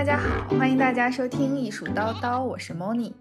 大家好，欢迎大家收听艺术叨叨，我是 Moni。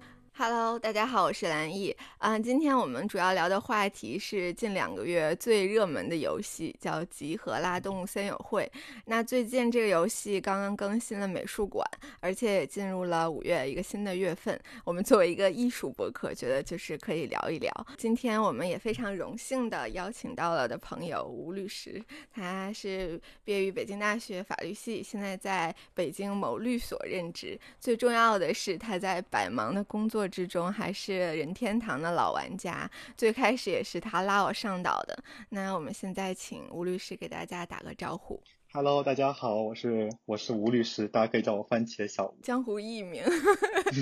Hello，大家好，我是蓝毅。嗯，今天我们主要聊的话题是近两个月最热门的游戏，叫《集合啦动物森友会》。那最近这个游戏刚刚更新了美术馆，而且也进入了五月一个新的月份。我们作为一个艺术博客，觉得就是可以聊一聊。今天我们也非常荣幸的邀请到了的朋友吴律师，他是毕业于北京大学法律系，现在在北京某律所任职。最重要的是，他在百忙的工作。之中还是任天堂的老玩家，最开始也是他拉我上岛的。那我们现在请吴律师给大家打个招呼。Hello，大家好，我是我是吴律师，大家可以叫我番茄小吴，江湖艺名。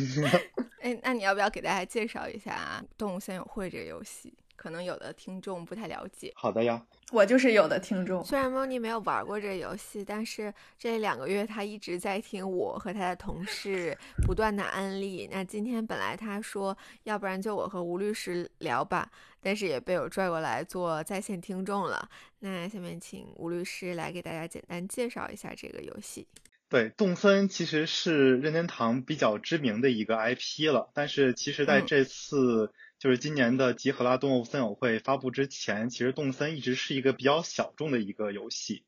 哎，那你要不要给大家介绍一下《动物森友会》这个游戏？可能有的听众不太了解。好的呀。我就是有的听众，虽然莫妮没有玩过这个游戏，但是这两个月他一直在听我和他的同事 不断的安利。那今天本来他说，要不然就我和吴律师聊吧，但是也被我拽过来做在线听众了。那下面请吴律师来给大家简单介绍一下这个游戏。对，动森其实是任天堂比较知名的一个 IP 了，但是其实在这次。就是今年的集合啦动物森友会发布之前，其实动森一直是一个比较小众的一个游戏。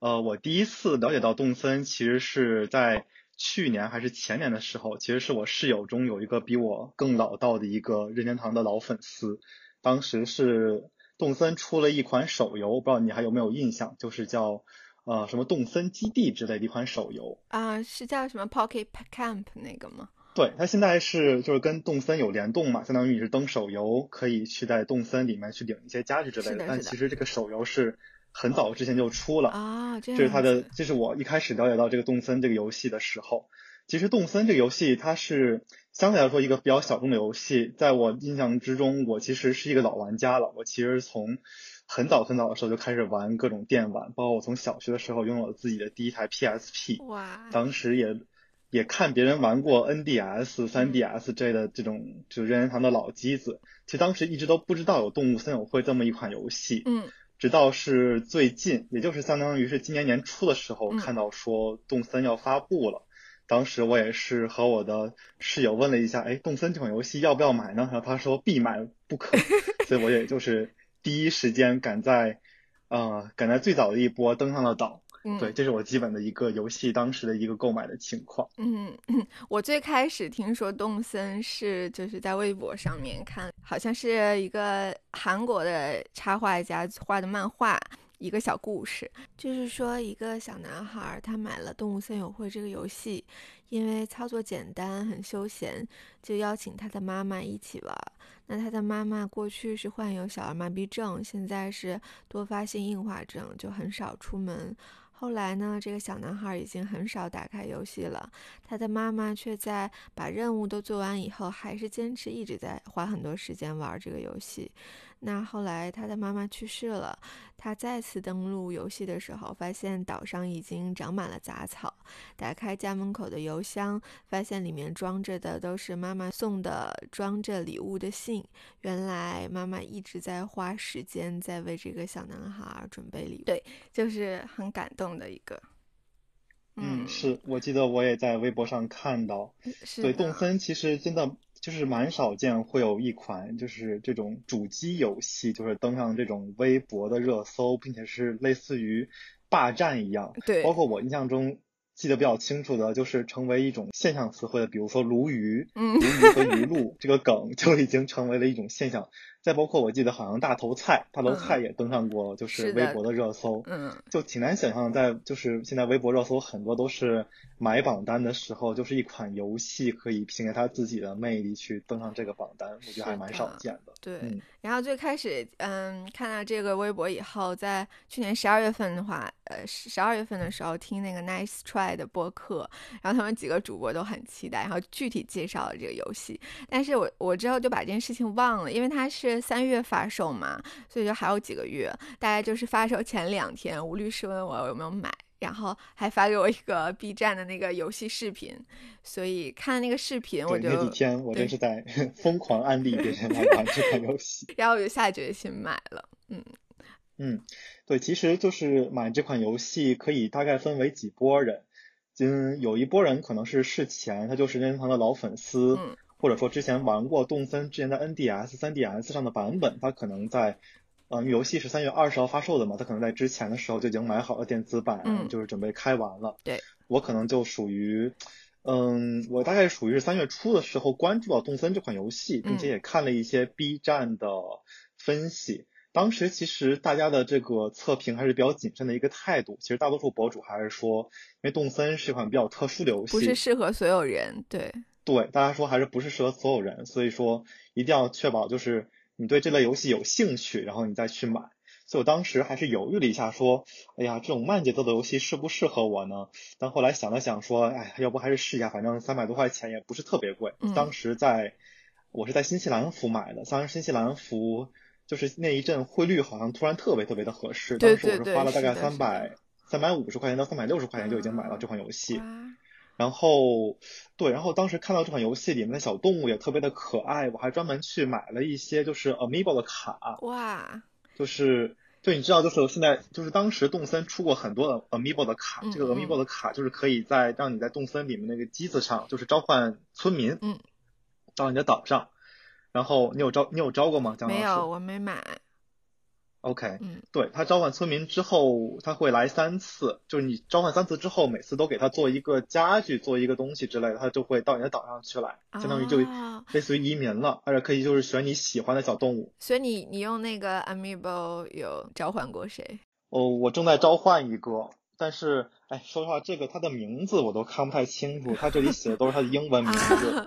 呃，我第一次了解到动森，其实是在去年还是前年的时候，其实是我室友中有一个比我更老道的一个任天堂的老粉丝。当时是动森出了一款手游，不知道你还有没有印象？就是叫呃什么动森基地之类的一款手游。啊，是叫什么 Pocket Camp 那个吗？对，它现在是就是跟动森有联动嘛，相当于你是登手游，可以去在动森里面去领一些家具之类的。但其实这个手游是很早之前就出了啊，这是它的，这是我一开始了解到这个动森这个游戏的时候。其实动森这个游戏它是相对来说一个比较小众的游戏，在我印象之中，我其实是一个老玩家了。我其实从很早很早的时候就开始玩各种电玩，包括我从小学的时候拥有了自己的第一台 PSP，哇，当时也。也看别人玩过 NDS、3DS 这类的这种就任天堂的老机子，其实当时一直都不知道有动物森友会这么一款游戏，嗯，直到是最近，也就是相当于是今年年初的时候看到说动森要发布了，当时我也是和我的室友问了一下，哎，动森这款游戏要不要买呢？然后他说必买不可，所以我也就是第一时间赶在，呃，赶在最早的一波登上了岛。对，这是我基本的一个游戏当时的一个购买的情况。嗯嗯，我最开始听说动森是就是在微博上面看，好像是一个韩国的插画家画的漫画，一个小故事，就是说一个小男孩他买了动物森友会这个游戏，因为操作简单很休闲，就邀请他的妈妈一起玩。那他的妈妈过去是患有小儿麻痹症，现在是多发性硬化症，就很少出门。后来呢，这个小男孩已经很少打开游戏了，他的妈妈却在把任务都做完以后，还是坚持一直在花很多时间玩这个游戏。那后来他的妈妈去世了，他再次登录游戏的时候，发现岛上已经长满了杂草。打开家门口的邮箱，发现里面装着的都是妈妈送的装着礼物的信。原来妈妈一直在花时间在为这个小男孩准备礼物。对，就是很感动的一个。嗯，是我记得我也在微博上看到。对，动森其实真的。就是蛮少见会有一款就是这种主机游戏，就是登上这种微博的热搜，并且是类似于霸占一样。对，包括我印象中记得比较清楚的，就是成为一种现象词汇的，比如说鲈鱼、鲈鱼和鱼露这个梗就已经成为了一种现象。再包括我记得好像大头菜，大头菜也登上过就是微博的热搜，嗯，就挺难想象在就是现在微博热搜很多都是买榜单的时候，就是一款游戏可以凭借它自己的魅力去登上这个榜单，我觉得还蛮少见的。对，然后最开始嗯看到这个微博以后，在去年十二月份的话，呃十二月份的时候听那个 Nice Try 的播客，然后他们几个主播都很期待，然后具体介绍了这个游戏，但是我我之后就把这件事情忘了，因为它是。三月发售嘛，所以就还有几个月。大概就是发售前两天，吴律师问我有没有买，然后还发给我一个 B 站的那个游戏视频。所以看那个视频，我就那几天我就是在 疯狂安利别人来玩这款游戏，然后我就下决心买了。嗯嗯，对，其实就是买这款游戏可以大概分为几波人。嗯，有一波人可能是事前他就是任天堂的老粉丝，嗯或者说之前玩过动森之前的 NDS、3DS 上的版本，它可能在，呃，游戏是三月二十号发售的嘛，他可能在之前的时候就已经买好了电子版，嗯就是准备开玩了。对，我可能就属于，嗯，我大概属于是三月初的时候关注到动森这款游戏，并且也看了一些 B 站的分析。当时其实大家的这个测评还是比较谨慎的一个态度，其实大多数博主还是说，因为动森是一款比较特殊的游戏，不是适合所有人，对，对，大家说还是不是适合所有人，所以说一定要确保就是你对这类游戏有兴趣，然后你再去买。所以我当时还是犹豫了一下，说，哎呀，这种慢节奏的游戏适不适合我呢？但后来想了想，说，哎，要不还是试一下，反正三百多块钱也不是特别贵。嗯当时在，我是在新西兰服买的，当时新西兰服就是那一阵汇率好像突然特别特别的合适，对当时我是花了大概三百三百五十块钱到三百六十块钱就已经买到这款游戏。哇然后，对，然后当时看到这款游戏里面的小动物也特别的可爱，我还专门去买了一些就是 Amiibo 的卡，哇，就是就你知道，就是现在就是当时动森出过很多的 Amiibo 的卡，这个 Amiibo 的卡就是可以在让你在动森里面那个机子上就是召唤村民，嗯，到你的岛上，然后你有招你有招过吗？姜老师？没有，我没买，？OK，嗯对他召唤村民之后，他会来三次，就是你召唤三次之后，每次都给他做一个家具，做一个东西之类的，他就会到你的岛上去来，相当于就啊类似于移民了，而且可以就是选你喜欢的小动物。所以你你用那个 Amiibo 有召唤过谁？哦，我正在召唤一个，但是哎，说实话，这个它的名字我都看不太清楚，它这里写的都是它的英文名字。啊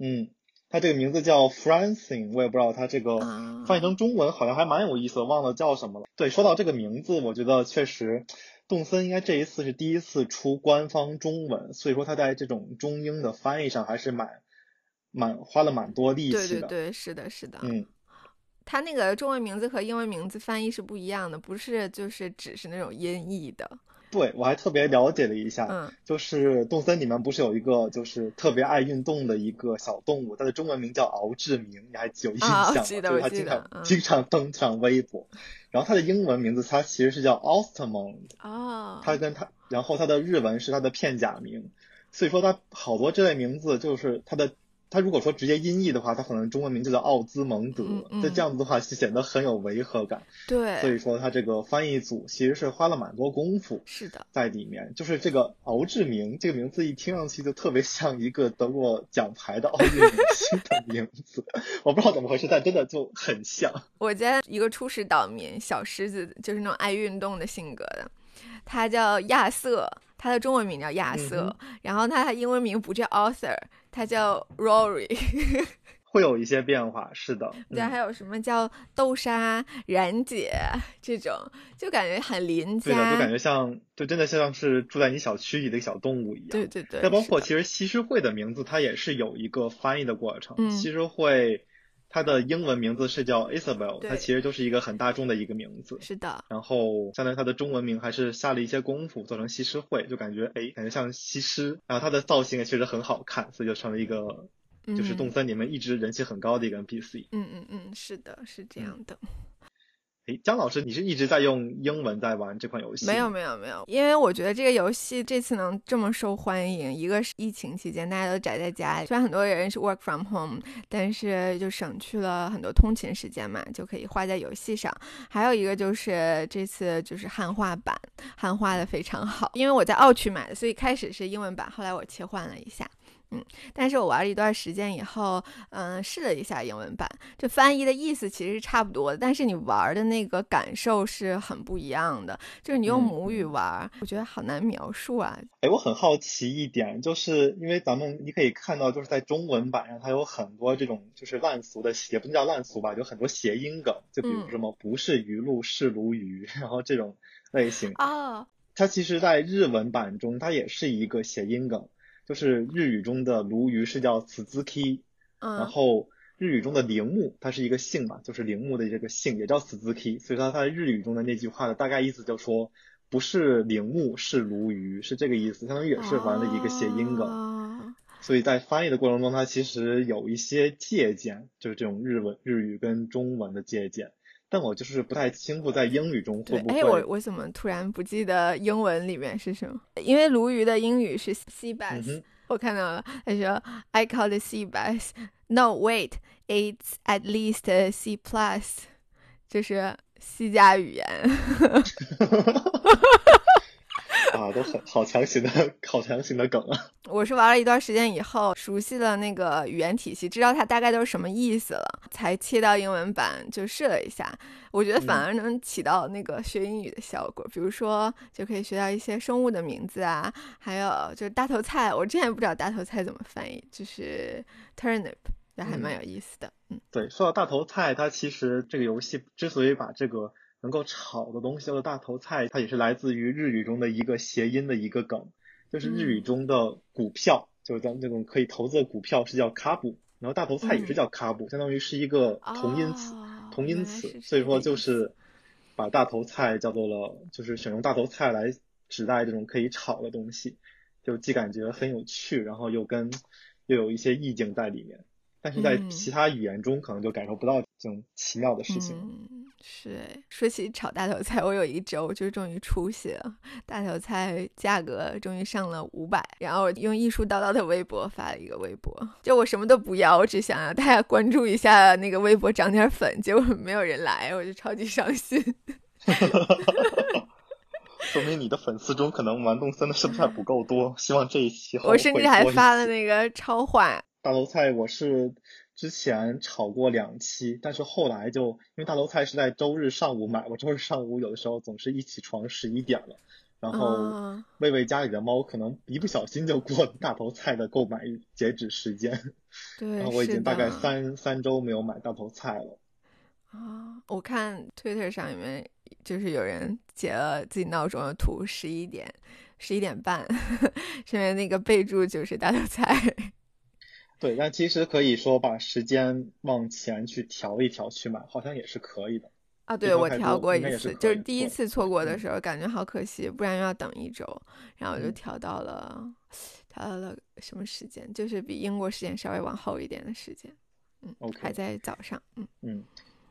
嗯，它这个名字叫 Francine，我也不知道它这个啊翻译成中文好像还蛮有意思的，忘了叫什么了。对，说到这个名字，我觉得确实，动森应该这一次是第一次出官方中文，所以说他在这种中英的翻译上还是蛮蛮花了蛮多力气的。对对对，是的，是的。嗯，他那个中文名字和英文名字翻译是不一样的，不是就是只是那种音译的。对，我还特别了解了一下，嗯。就是动森里面不是有一个就是特别爱运动的一个小动物，它的中文名叫敖志明，你还有印象吗？记得我记就是它经常、经常登上微博，然后它的英文名字它其实是叫 Ostermond，哦，它跟它，然后它的日文是它的片假名，所以说它好多这类名字就是它的，它如果说直接音译的话，它可能中文名就叫奥兹蒙德，嗯嗯。这这样子的话就显得很有违和感，对，所以说它这个翻译组其实是花了蛮多功夫是的，在里面，就是这个敖志明这个名字一听上去就特别像一个得过奖牌的奥运明星的名字，我不知道怎么回事，但真的就很像。我家一个初始岛民小狮子，就是那种爱运动的性格的，他叫亚瑟，他的中文名叫亚瑟，然后他的英文名不叫 Arthur，他叫 Rory。会有一些变化，是的，对，嗯还有什么叫豆沙、然姐这种，就感觉很邻家对的，就感家。觉像，就真的像是住在你小区里的小动物一样。对对对，再包括其实西施会的名字，它也是有一个翻译的过程。嗯西施会它的英文名字是叫 Isabel，对它其实就是一个很大众的一个名字。是的，然后相当于它的中文名还是下了一些功夫做成西施会，就感觉哎，感觉像西施。然后它的造型也确实很好看，所以就成了一个就是嗯动森里面一直人气很高的一个 NPC。嗯嗯嗯，是的，是这样的。哎，姜老师，你是一直在用英文在玩这款游戏？没有没有没有，因为我觉得这个游戏这次能这么受欢迎，一个是疫情期间大家都宅在家里，虽然很多人是 work from home，但是就省去了很多通勤时间嘛，就可以花在游戏上。还有一个就是这次就是汉化版，汉化的非常好，因为我在澳区买的，所以开始是英文版，后来我切换了一下。嗯，但是我玩了一段时间以后，嗯，试了一下英文版，这翻译的意思其实是差不多的，但是你玩的那个感受是很不一样的。就是你用嗯母语玩，我觉得好难描述啊。哎，我很好奇一点，就是因为咱们你可以看到，就是在中文版上，它有很多这种就是烂俗的，也不能叫烂俗吧，有很多谐音梗，就比如嗯。什么不是鱼露是鲈鱼，然后这种类型，哦，它其实在日文版中，它也是一个谐音梗，就是日语中的鲈鱼是叫 tsuzuki，然嗯，后日语中的铃木它是一个姓嘛，就是铃木的这个姓也叫 tsuzuki，所以它在日语中的那句话的大概意思就说。不是铃木是鲈鱼，是这个意思，相当于也是玩了一个谐音梗。啊所以在翻译的过程中，它其实有一些借鉴，就是这种日文、日语跟中文的借鉴。但我就是不太清楚在英语中会不会。哎，我我怎么突然不记得英文里面是什么？因为鲈鱼的英语是 sea bass，我看到了，他说 I call the sea bass。No wait, it's at least C plus，就是 C 加语言。啊，都很好强行的好强行的梗啊！我是玩了一段时间以后，熟悉了那个语言体系，知道它大概都是什么意思了，才切到英文版就试了一下。我觉得反而能起到那个学英语的效果，比如说就可以学到一些生物的名字啊，还有就是大头菜，我之前不知道大头菜怎么翻译，就是 turnip，这还蛮有意思的。嗯，对，说到大头菜，它其实这个游戏之所以把这个。能够炒的东西叫做大头菜，它也是来自于日语中的一个谐音的一个梗，就是日语中的股票，就是咱们这种可以投资的股票是叫卡布，然后大头菜也是叫卡布，相当于是一个同音词，同音词，所以说就是把大头菜叫做了，就是选用大头菜来指代这种可以炒的东西，就既感觉很有趣，然后又跟又有一些意境在里面。但是在其他语言中可能就感受不到这种奇妙的事情。嗯，是说起炒大头菜，我有一周就终于出息了，大头菜价格终于上了五百。然后我用艺术叨叨的微博发了一个微博，就我什么都不要，我只想要大家关注一下那个微博涨点粉。结果没有人来，我就超级伤心。说明你的粉丝中可能玩动森的是不是还不够多？希望这一期我甚至还发了那个超话。大头菜我是之前炒过两期，但是后来就因为大头菜是在周日上午买，我周日上午有的时候总是一起床十一点了，然后喂喂家里的猫，可能一不小心就过了大头菜的购买截止时间。对，然后我已经大概三三周没有买大头菜了。啊，我看 Twitter 上面就是有人截了自己闹钟的图，十一点十一点半，上面那个备注就是大头菜。对，但其实可以说把时间往前去调一调去买，好像也是可以的。啊，对，我调过一次，就是第一次错过的时候，感觉好可惜，不然又要等一周，然后我就调到了，调到了什么时间？就是比英国时间稍微往后一点的时间。嗯，OK，还在早上。嗯嗯，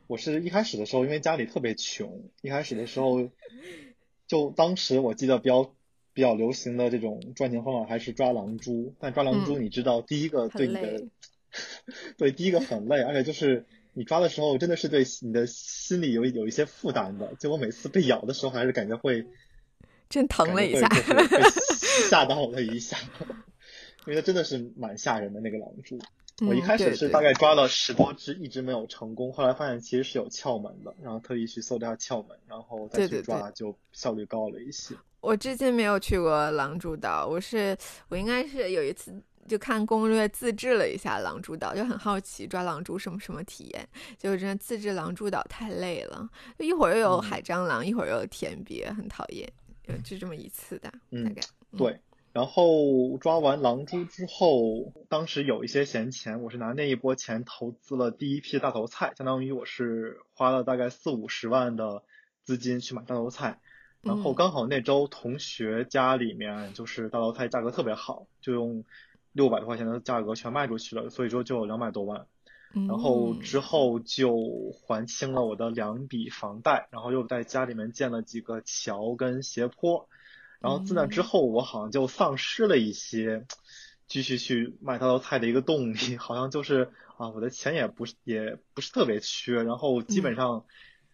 我是一开始的时候，因为家里特别穷，一开始的时候，就当时我记得比较。比较流行的这种赚钱方法还是抓狼蛛，但抓狼蛛你知道，第一个对你的，对第一个很累，而且就是你抓的时候真的是对你的心里有有一些负担的。就我每次被咬的时候，还是感觉会真疼了一下，吓到了一下，因为它真的是蛮吓人的那个狼蛛。我一开始是大概抓了十多只，一直没有成功。后来发现其实是有窍门的，然后特意去搜了下窍门，然后再去抓，就效率高了一些。我至今没有去过狼蛛岛，我是我应该是有一次就看攻略自制了一下狼蛛岛，就很好奇抓狼蛛什么什么体验。结果真的自制狼蛛岛太累了，一会儿又有海蟑螂，一会儿又有田鳖，很讨厌。就这么一次的，大概对。然后抓完狼蛛之后，当时有一些闲钱，我是拿那一波钱投资了第一批大头菜，相当于我是花了大概四五十万的资金去买大头菜。然后刚好那周同学家里面就是大头菜价格特别好，就用六百多块钱的价格全卖出去了，所以说就有两百多万。然后之后就还清了我的两笔房贷，然后又在家里面建了几个桥跟斜坡。然后自那之后，我好像就丧失了一些继续去卖大头菜的一个动力，好像就是啊，我的钱也不是也不是特别缺，然后基本上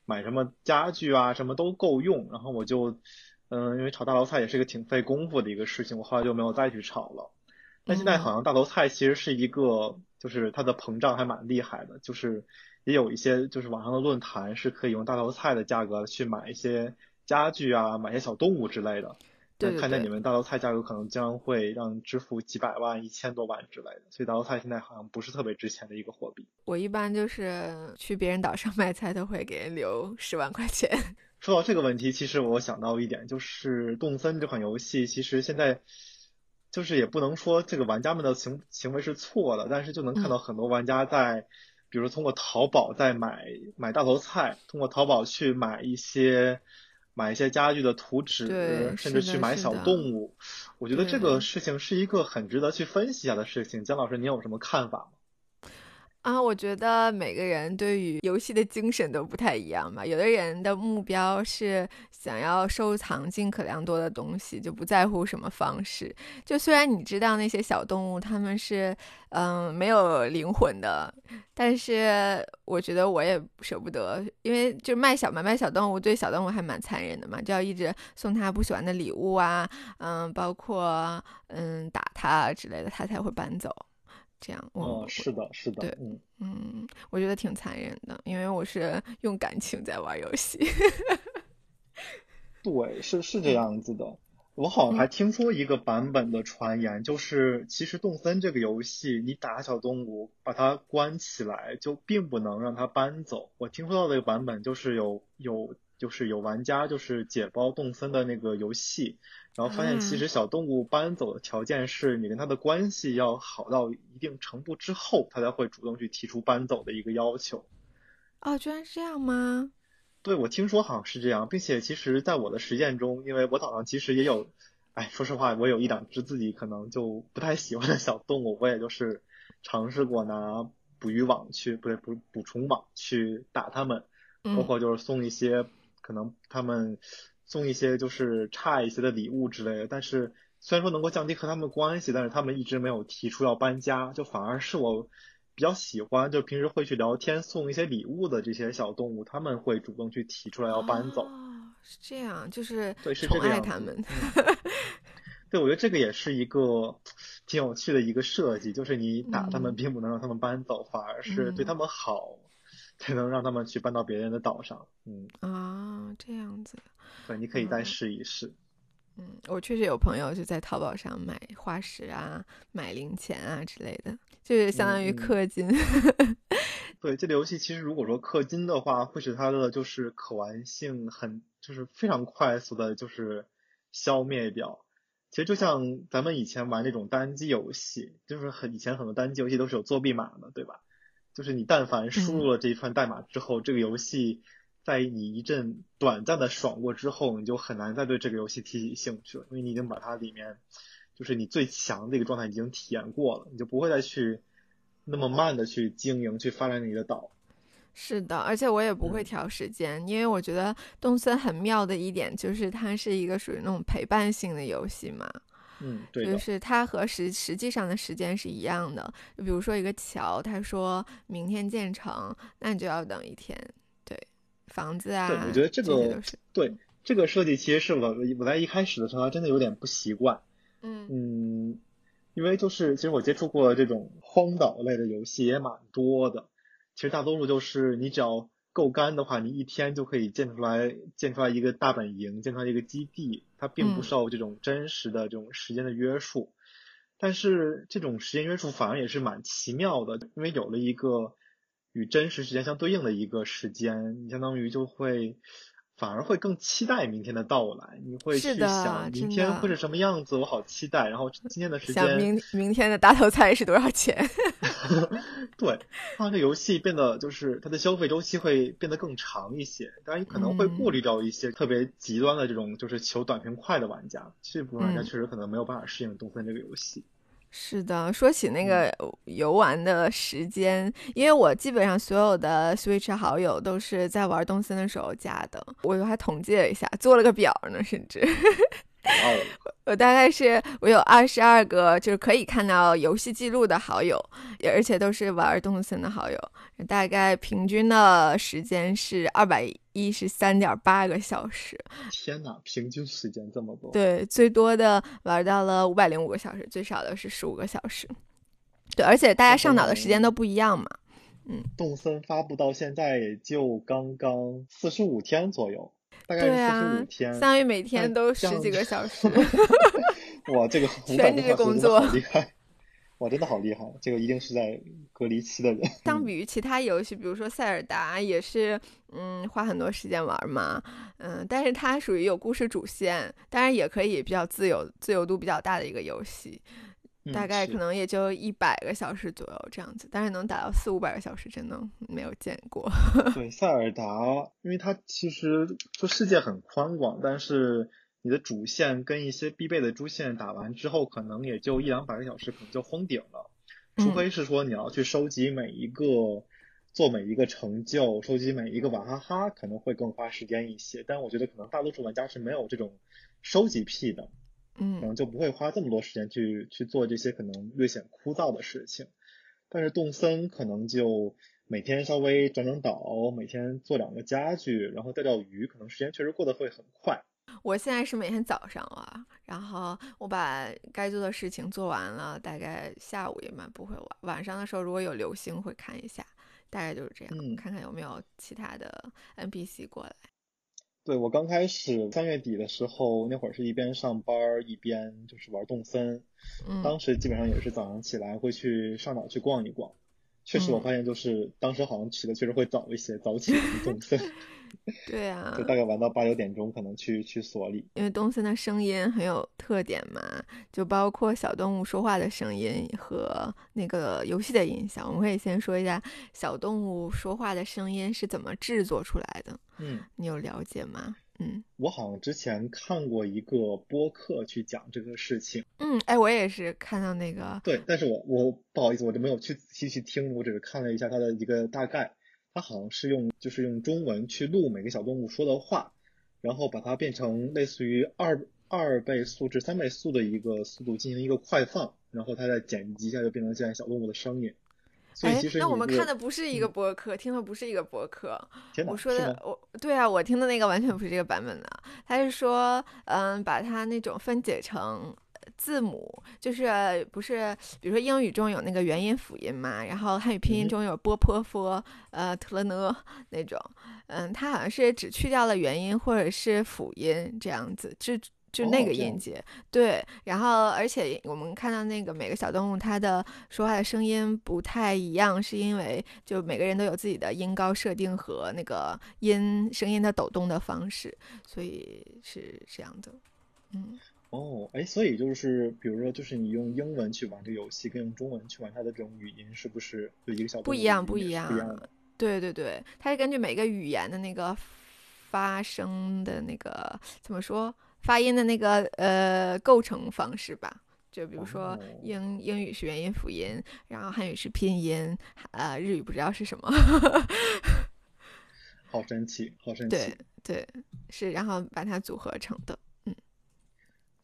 买什么家具啊什么都够用，然后我就嗯，因为炒大头菜也是一个挺费功夫的一个事情，我后来就没有再去炒了。但现在好像大头菜其实是一个，就是它的膨胀还蛮厉害的，就是也有一些就是网上的论坛是可以用大头菜的价格去买一些家具啊，买些小动物之类的。对，看见你们大头菜价格可能将会让支付几百万、一千多万之类的，所以大头菜现在好像不是特别值钱的一个货币。我一般就是去别人岛上卖菜，都会给人留十万块钱。说到这个问题，其实我想到一点，就是动森这款游戏，其实现在就是也不能说这个玩家们的行行为是错的，但是就能看到很多玩家在，比如通过淘宝在买买大头菜，通过淘宝去买一些。买一些家具的图纸，甚至去买小动物，我觉得这个事情是一个很值得去分析一下的事情。姜老师，您有什么看法吗？啊，我觉得每个人对于游戏的精神都不太一样吧。有的人的目标是想要收藏尽可量多的东西，就不在乎什么方式。就虽然你知道那些小动物它们是嗯没有灵魂的，但是我觉得我也舍不得，因为就卖小嘛卖小动物对小动物还蛮残忍的嘛，就要一直送他不喜欢的礼物啊，嗯，包括嗯打他之类的，他才会搬走。这样，哦，是的，是的，对，嗯嗯，我觉得挺残忍的，因为我是用感情在玩游戏。对，是是这样子的。我好像还听说一个版本的传言，就是其实动森这个游戏，你打小动物把它关起来，就并不能让它搬走。我听说到的一个版本就是有有就是有玩家就是解包动森的那个游戏。然后发现，其实小动物搬走的条件是你跟它的关系要好到一定程度之后，它才会主动去提出搬走的一个要求。哦，居然是这样吗？对，我听说好像是这样，并且其实在我的实践中，因为我早上其实也有，哎，说实话，我有一两只自己可能就不太喜欢的小动物，我也就是尝试过拿捕鱼网去，不对，捕捕虫网去打它们，包括就是送一些可能他们。送一些就是差一些的礼物之类的，但是虽然说能够降低和他们关系，但是他们一直没有提出要搬家，就反而是我比较喜欢，就平时会去聊天送一些礼物的这些小动物，他们会主动去提出来要搬走。哦，是这样，就是对，是这个样。他们。对，我觉得这个也是一个挺有趣的一个设计，就是你打他们并不能让他们搬走，反而是对他们好。才能让他们去搬到别人的岛上，嗯啊，这样子，对，你可以再试一试。嗯，我确实有朋友就在淘宝上买化石啊、买零钱啊之类的，就是相当于氪金。对，这个游戏其实如果说氪金的话，会使它的就是可玩性很，就是非常快速的，就是消灭掉。其实就像咱们以前玩那种单机游戏，就是很以前很多单机游戏都是有作弊码的，对吧？就是你但凡输入了这一串代码之后，这个游戏在你一阵短暂的爽过之后，你就很难再对这个游戏提起兴趣了，因为你已经把它里面就是你最强的一个状态已经体验过了，你就不会再去那么慢的去经营、去发展你的岛。是的，而且我也不会调时间，因为我觉得动森很妙的一点就是它是一个属于那种陪伴性的游戏嘛。嗯，对就是它和实实际上的时间是一样的。就比如说一个桥，他说明天建成，那你就要等一天。对，房子啊，对，我觉得这个对这个设计其实是我我在一开始的时候真的有点不习惯。嗯嗯，因为就是其实我接触过这种荒岛类的游戏也蛮多的，其实大多数就是你只要。够干的话，你一天就可以建出来，建出来一个大本营，建出来一个基地，它并不受这种真实的这种时间的约束。但是这种时间约束反而也是蛮奇妙的，因为有了一个与真实时间相对应的一个时间，你相当于就会。反而会更期待明天的到来，你会去想明天会是什么样子，我好期待。然后今天的时间，想明明天的大头菜是多少钱？对，让这游戏变得就是它的消费周期会变得更长一些。当然，你可能会顾虑掉一些特别极端的这种就是求短平快的玩家，这部分玩家确实可能没有办法适应东森这个游戏。是的，说起那个游玩的时间，因为我基本上所有的 Switch 好友都是在玩动森的时候加的，我还统计了一下，做了个表呢，甚至。我大概是我有二十二个，就是可以看到游戏记录的好友，而且都是玩动森的好友。大概平均的时间是二百一十三点八个小时。天哪，平均时间这么多？对，最多的玩到了五百零五个小时，最少的是十五个小时。对，而且大家上岛的时间都不一样嘛。嗯，动森发布到现在也就刚刚四十五天左右。大概四十五天，相当于每天都十几个小时。哇，这个全职工作厉害！哇，真的好厉害！这个一定是在隔离期的人。相 比于其他游戏，比如说塞尔达，也是嗯花很多时间玩嘛，嗯，但是它属于有故事主线，当然也可以比较自由、自由度比较大的一个游戏。大概可能也就一百个小时左右这样子，但是能打到四五百个小时，真的没有见过。对，塞尔达，因为它其实就世界很宽广，但是你的主线跟一些必备的支线打完之后，可能也就一两百个小时，可能就封顶了。除非是说你要去收集每一个。做每一个成就，收集每一个娃哈哈，可能会更花时间一些。但我觉得可能大多数玩家是没有这种收集癖的，嗯，可能就不会花这么多时间去去做这些可能略显枯燥的事情。但是动森可能就每天稍微整整岛，每天做两个家具，然后钓钓鱼，可能时间确实过得会很快。我现在是每天早上啊，然后我把该做的事情做完了，大概下午也蛮不会晚。晚上的时候如果有流星会看一下。大概就是这样，看看有没有其他的 NPC 过来。对我刚开始三月底的时候，那会儿是一边上班一边就是玩动森，当时基本上也是早上起来会去上岛去逛一逛。确实，我发现就是当时好像起的确实会早一些，早起 动森。对啊，就大概玩到八九点钟，可能去去所里。因为东森的声音很有特点嘛，就包括小动物说话的声音和那个游戏的音效。我们可以先说一下小动物说话的声音是怎么制作出来的。嗯，你有了解吗？嗯，我好像之前看过一个播客去讲这个事情。嗯，哎，我也是看到那个。对，但是我我不好意思，我就没有去仔细去听，我只是看了一下它的一个大概。它好像是用就是用中文去录每个小动物说的话，然后把它变成类似于二二倍速至三倍速的一个速度进行一个快放，然后它再剪辑一下就变成现在小动物的声音。所以其实那我们看的不是一个播客，听的不是一个播客。我说的我对啊，我听的那个完全不是这个版本的。他是说，嗯，把它那种分解成。字母就是不是，比如说英语中有那个元音辅音嘛，然后汉语拼音中有波泼佛呃特了呢那种，嗯，它好像是只去掉了元音或者是辅音这样子，就就那个音节对，然后而且我们看到那个每个小动物它的说话的声音不太一样，是因为就每个人都有自己的音高设定和那个音声音的抖动的方式，所以是这样的，嗯。哦，哎，所以就是，比如说，就是你用英文去玩这个游戏，跟用中文去玩它的这种语音，是不是就一个小不一样？不一样，不一样。对对对，它是根据每个语言的那个发声的那个怎么说发音的那个呃构成方式吧。就比如说英英语是元音辅音，然后汉语是拼音，呃，日语不知道是什么。好神奇，好神奇。对对是，然后把它组合成的。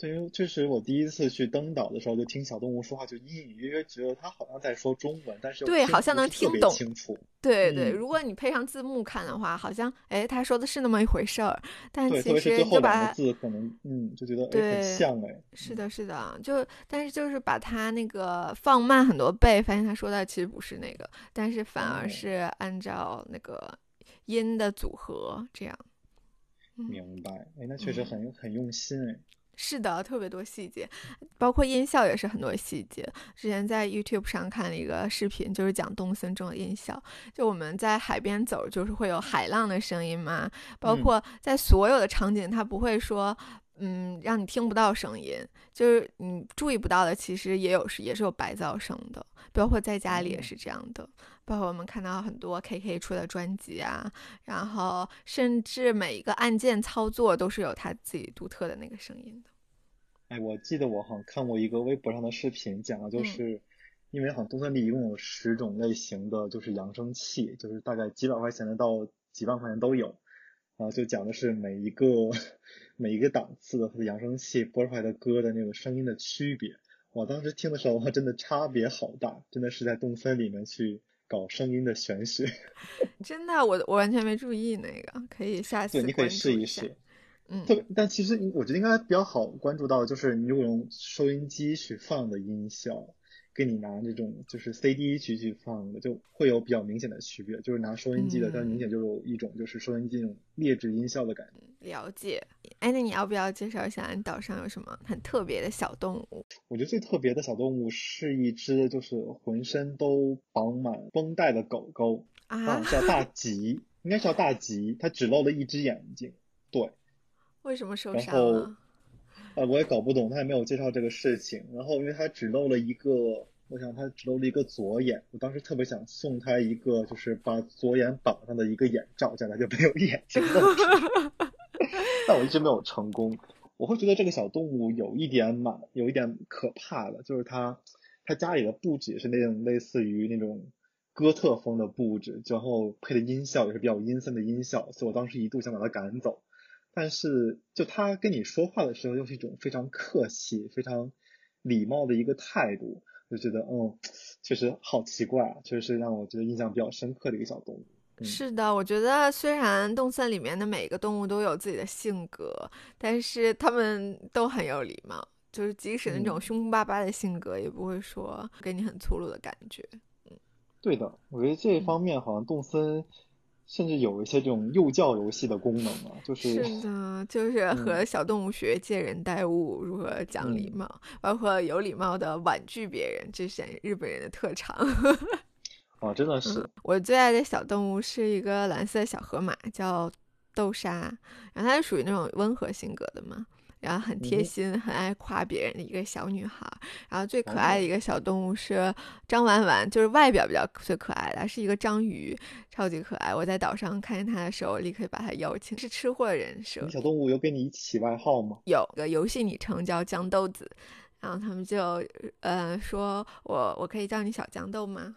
对，因为确实我第一次去登岛的时候，就听小动物说话，就隐隐约约觉得它好像在说中文，但是对，好像能听懂，清楚。对对，如果你配上字幕看的话，好像哎，他说的是那么一回事儿，但其实就把字可能嗯，就觉得哎很像哎。是的，是的，就但是就是把它那个放慢很多倍，发现他说的其实不是那个，但是反而是按照那个音的组合这样。明白，哎，那确实很很用心哎。是的，特别多细节，包括音效也是很多细节。之前在 YouTube 上看了一个视频，就是讲东森中的音效。就我们在海边走，就是会有海浪的声音嘛，包括在所有的场景，它不会说，嗯，让你听不到声音，就是你注意不到的，其实也有是也是有白噪声的。包括在家里也是这样的，包括我们看到很多 KK 出的专辑啊，然后甚至每一个按键操作都是有它自己独特的那个声音的。哎，我记得我好像看过一个微博上的视频，讲的就是，因为好像东森里一共有十种类型的，就是扬声器，就是大概几百块钱的到几万块钱都有，啊，就讲的是每一个每一个档次的它的扬声器播出来的歌的那个声音的区别。我当时听的时候，真的差别好大，真的是在动森里面去搞声音的玄学。真的，我我完全没注意那个，可以下次对，你可以试一试。嗯，特别，但其实我觉得应该比较好关注到，就是你如果用收音机去放的音效，跟你拿这种就是 CD 去去放的，就会有比较明显的区别。就是拿收音机的，它明显就有一种就是收音机那种劣质音效的感觉。了解。哎，那你要不要介绍一下你岛上有什么很特别的小动物？我觉得最特别的小动物是一只就是浑身都绑满绷带的狗狗啊，叫大吉，应该叫大吉，它只露了一只眼睛。对。为什么受伤了？我也搞不懂，他也没有介绍这个事情。然后，因为他只露了一个，我想他只露了一个左眼。我当时特别想送他一个，就是把左眼绑上的一个眼罩，这样他就没有眼睛了。但我一直没有成功。我会觉得这个小动物有一点蛮，有一点可怕的，就是它他家里的布置是那种类似于那种哥特风的布置，然后配的音效也是比较阴森的音效，所以我当时一度想把它赶走。但是就他跟你说话的时候，又是一种非常客气、非常礼貌的一个态度，就觉得嗯，确实好奇怪啊，确实是让我觉得印象比较深刻的一个小动物。是的，我觉得虽然动森里面的每一个动物都有自己的性格，但是他们都很有礼貌，就是即使那种凶巴巴的性格，也不会说给你很粗鲁的感觉。嗯，对的，我觉得这一方面好像动森甚至有一些这种幼教游戏的功能啊，就是是的，就是和小动物学借人待物，如何讲礼貌，包括有礼貌的婉拒别人，这是日本人的特长。哦，真的是我最爱的小动物是一个蓝色小河马，叫豆沙。然后它是属于那种温和性格的嘛，然后很贴心，很爱夸别人的一个小女孩。然后最可爱的一个小动物是张婉婉，就是外表比较最可爱的，是一个章鱼，超级可爱。我在岛上看见它的时候，立刻把它邀请，是吃货人设。小动物有给你起外号吗？有个游戏昵称叫姜豆子。然后他们就，呃，说我我可以叫你小豇豆吗？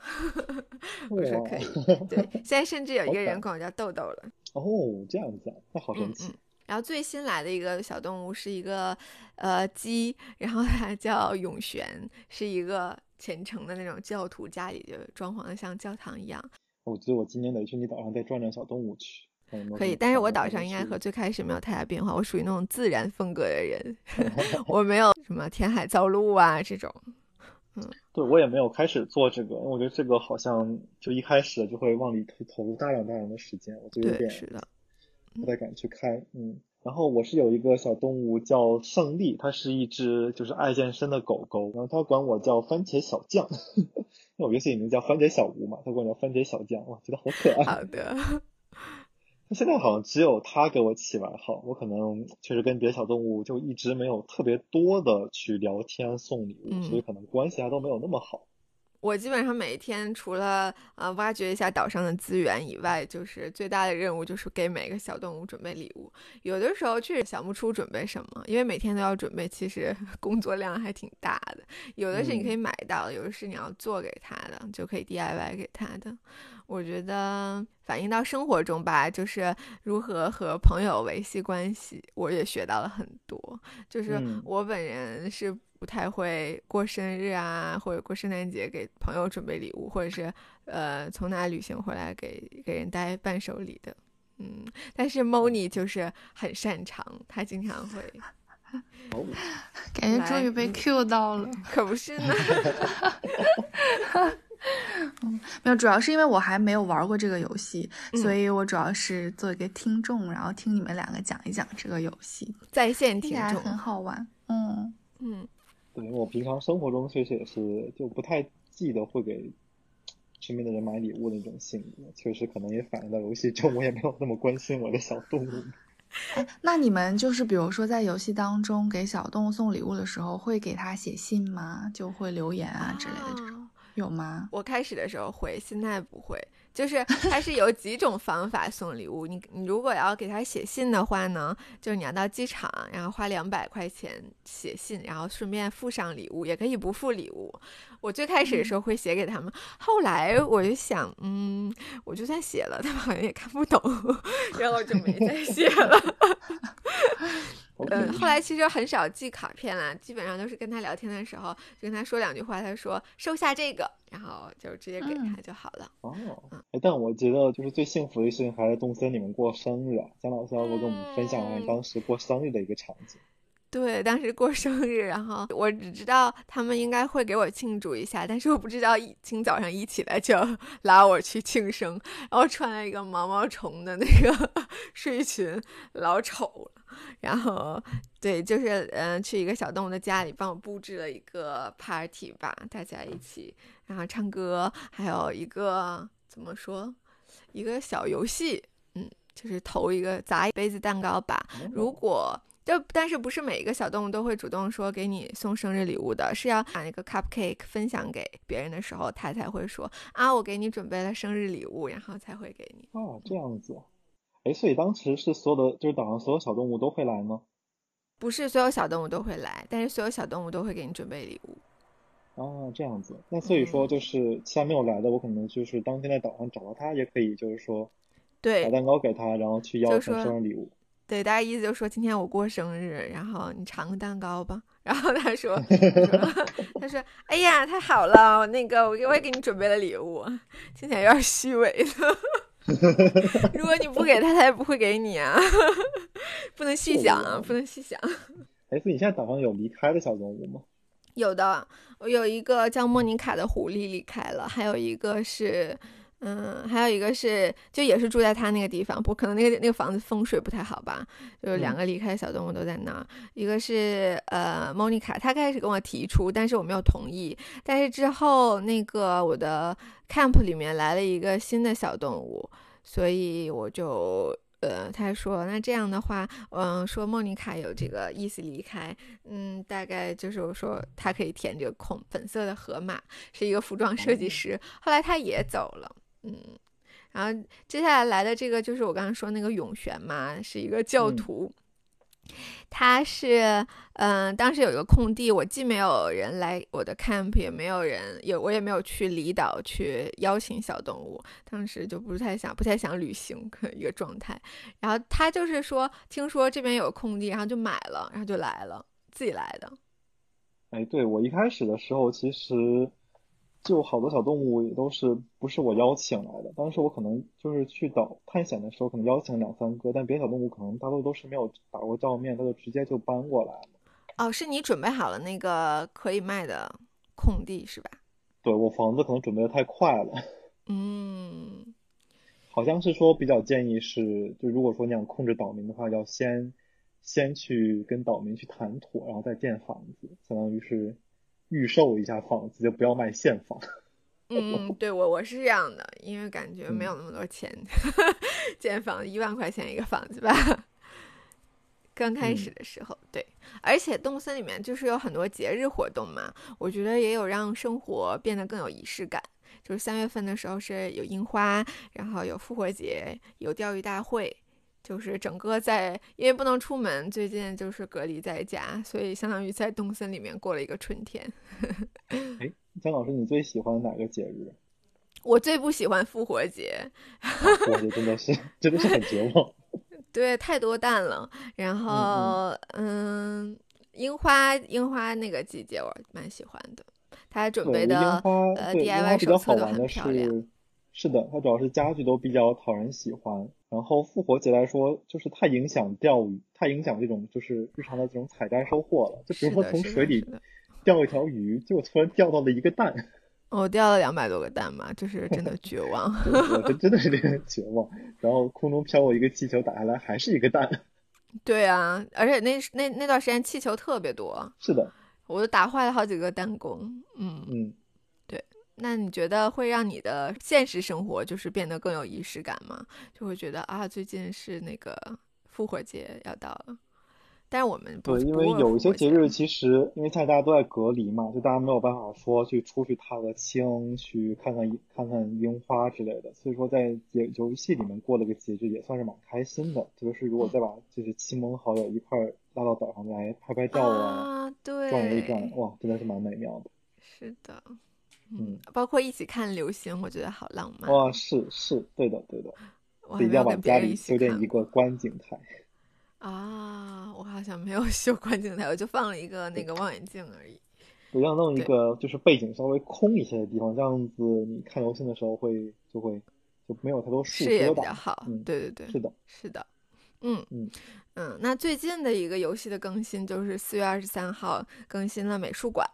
我说可以。对，现在甚至有一个人管我叫豆豆了。哦，这样子，那好神奇。然后最新来的一个小动物是一个呃鸡，然后它叫永玄，是一个虔诚的那种教徒，家里就装潢的像教堂一样。我觉得我今年得去你岛上再转转小动物去。可以，但是我岛上应该和最开始没有太大变化。我属于那种自然风格的人，我没有什么填海造陆啊这种。嗯，对我也没有开始做这个，我觉得这个好像就一开始就会往里投投入大量大量的时间，我就有点不太敢去开。嗯，然后我是有一个小动物叫胜利，它是一只就是爱健身的狗狗，然后它管我叫番茄小将，因为我游戏里名叫番茄小吴嘛，它管我叫番茄小将，哇，觉得好可爱。好的。现在好像只有它给我起外号，我可能确实跟别的小动物就一直没有特别多的去聊天送礼物，所以可能关系还都没有那么好。我基本上每一天除了呃挖掘一下岛上的资源以外，就是最大的任务就是给每个小动物准备礼物。有的时候确实想不出准备什么，因为每天都要准备，其实 工作量还挺大的。有的是你可以买到，有的是你要做给他的，就可以 DIY 给他的。我觉得反映到生活中吧，就是如何和朋友维系关系，我也学到了很多。就是我本人是。不太会过生日啊，或者过圣诞节给朋友准备礼物，或者是呃从哪旅行回来给给人带伴手礼的，嗯，但是 Moni 就是很擅长，他经常会，感觉终于被 Q 到了，可不是呢，嗯，没有，主要是因为我还没有玩过这个游戏，所以我主要是做一个听众，然后听你们两个讲一讲这个游戏，在线听众很好玩，嗯嗯。对，我平常生活中确实也是就不太记得会给身边的人买礼物的那种性格，确实可能也反映到游戏中，我也没有那么关心我的小动物。哎，那你们就是比如说在游戏当中给小动物送礼物的时候，会给他写信吗？就会留言啊之类的这种，有吗？我开始的时候会，现在不会。就是它是有几种方法送礼物，你你如果要给他写信的话呢，就是你要到机场，然后花两百块钱写信，然后顺便附上礼物，也可以不附礼物。我最开始的时候会写给他们，后来我就想，嗯，我就算写了，他们好像也看不懂，然后就没再写了。嗯，后来其实很少寄卡片了，基本上都是跟他聊天的时候，就跟他说两句话，他说收下这个，然后就直接给他就好了。哦，哎，但我觉得就是最幸福的事情还是东森你们过生日啊，姜老师要不跟我们分享一下当时过生日的一个场景？对，当时过生日，然后我只知道他们应该会给我庆祝一下，但是我不知道一清早上一起来就 拉我去庆生，然后穿了一个毛毛虫的那个 睡裙，老丑了。然后，对，就是嗯，去一个小动物的家里帮我布置了一个 party 吧，大家一起，然后唱歌，还有一个怎么说，一个小游戏，嗯，就是投一个砸一杯子蛋糕吧。如果就但是不是每一个小动物都会主动说给你送生日礼物的，是要把那个 cupcake 分享给别人的时候，他才会说啊，我给你准备了生日礼物，然后才会给你。哦，这样子。哎，所以当时是所有的，就是岛上所有小动物都会来吗？不是所有小动物都会来，但是所有小动物都会给你准备礼物。哦，这样子。那所以说，就是其他没有来的，我可能就是当天在岛上找到他，也可以，就是说，对，把蛋糕给他，然后去要他生日礼物。对，大家意思就是说，今天我过生日，然后你尝个蛋糕吧。然后 他说，他说，哎呀，太好了，那个我我也给你准备了礼物，听起来有点虚伪的。如果你不给他，他也不会给你啊，不能细想啊，不能细想。哎，所以你现在岛上有离开的小动物吗？有的，我有一个叫莫妮卡的狐狸离开了，还有一个是，嗯，还有一个是，就也是住在他那个地方，不可能那个那个房子风水不太好吧？就是两个离开的小动物都在那儿，一个是呃莫妮卡，他开始跟我提出，但是我没有同意，但是之后那个我的 camp 里面来了一个新的小动物，所以我就。呃，他说，那这样的话，嗯，说莫妮卡有这个意思离开，嗯，大概就是我说他可以填这个空，粉色的河马是一个服装设计师，后来他也走了，嗯，然后接下来来的这个就是我刚刚说那个永璇嘛，是一个教徒。他是，嗯，当时有一个空地，我既没有人来我的 camp，也没有人，也我也没有去离岛去邀请小动物，当时就不太想，不太想旅行一个状态。然后他就是说，听说这边有空地，然后就买了，然后就来了，自己来的。哎，对我一开始的时候，其实。就好多小动物也都是不是我邀请来的，当时我可能就是去岛探险的时候，可能邀请两三个，但别的小动物可能大多都是没有打过照面，他就直接就搬过来了。哦，是你准备好了那个可以卖的空地是吧？对我房子可能准备的太快了。嗯，好像是说比较建议是，就如果说你想控制岛民的话，要先先去跟岛民去谈妥，然后再建房子，相当于是。预售一下房子，就不要卖现房。嗯，对我我是这样的，因为感觉没有那么多钱 建房，一万块钱一个房子吧。刚开始的时候，对，而且动森里面就是有很多节日活动嘛，我觉得也有让生活变得更有仪式感。就是三月份的时候是有樱花，然后有复活节，有钓鱼大会。就是整个在，因为不能出门，最近就是隔离在家，所以相当于在东森里面过了一个春天。哎，姜老师，你最喜欢哪个节日？我最不喜欢复活节。复活节真的是真的是很绝望。对，太多蛋了。然后，嗯，樱花樱花那个季节我蛮喜欢的，他准备的呃 DIY 手册都很漂亮。是的，它主要是家具都比较讨人喜欢。然后复活节来说，就是太影响钓鱼，太影响这种就是日常的这种采摘收获了。就比如说从水里钓一条鱼，结果突然钓到了一个蛋。我 钓了两百多个蛋嘛，就是真的绝望。我这真的是令人绝望。然后空中飘过一个气球，打下来还是一个蛋。对啊，而且那那那段时间气球特别多。是的，我都打坏了好几个弹弓。嗯嗯。那你觉得会让你的现实生活就是变得更有仪式感吗？就会觉得啊，最近是那个复活节要到了，但是我们对，因为有一些节日其实因为现在大家都在隔离嘛，就大家没有办法说去出去踏个青，去看看看看樱花之类的，所以说在游游戏里面过了个节日也算是蛮开心的。特别是如果再把就是亲朋好友一块拉到岛上来拍拍照啊，对，转一转，哇，真的是蛮美妙的。是的。嗯，包括一起看流星，我觉得好浪漫。哇，是是，对的对的。我一定要把家里修建一个观景台。啊，我好像没有修观景台，我就放了一个那个望远镜而已。我要弄一个就是背景稍微空一些的地方，这样子你看流星的时候会就会就没有太多树视野比较好。嗯，对对对，是的，是的。嗯嗯嗯，那最近的一个游戏的更新就是四月二十三号更新了美术馆，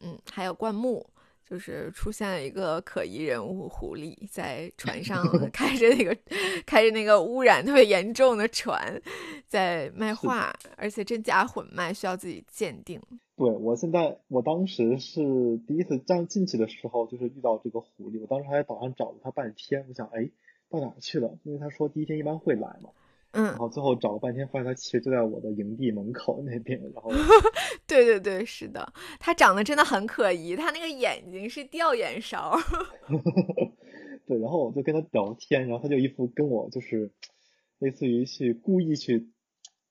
嗯，还有灌木。就是出现了一个可疑人物狐狸，在 船上开着那个开着那个污染特别严重的船，在卖画，而且真假混卖，需要自己鉴定。对我现在，我当时是第一次这样进去的时候，就是遇到这个狐狸，我当时还在岛上找了他半天，我想，哎，到哪去了？因为他说第一天一般会来嘛。嗯，然后最后找了半天，发现他其实就在我的营地门口那边。然后，对对对，是的，他长得真的很可疑，他那个眼睛是吊眼勺。对，然后我就跟他聊天，然后他就一副跟我就是类似于去故意去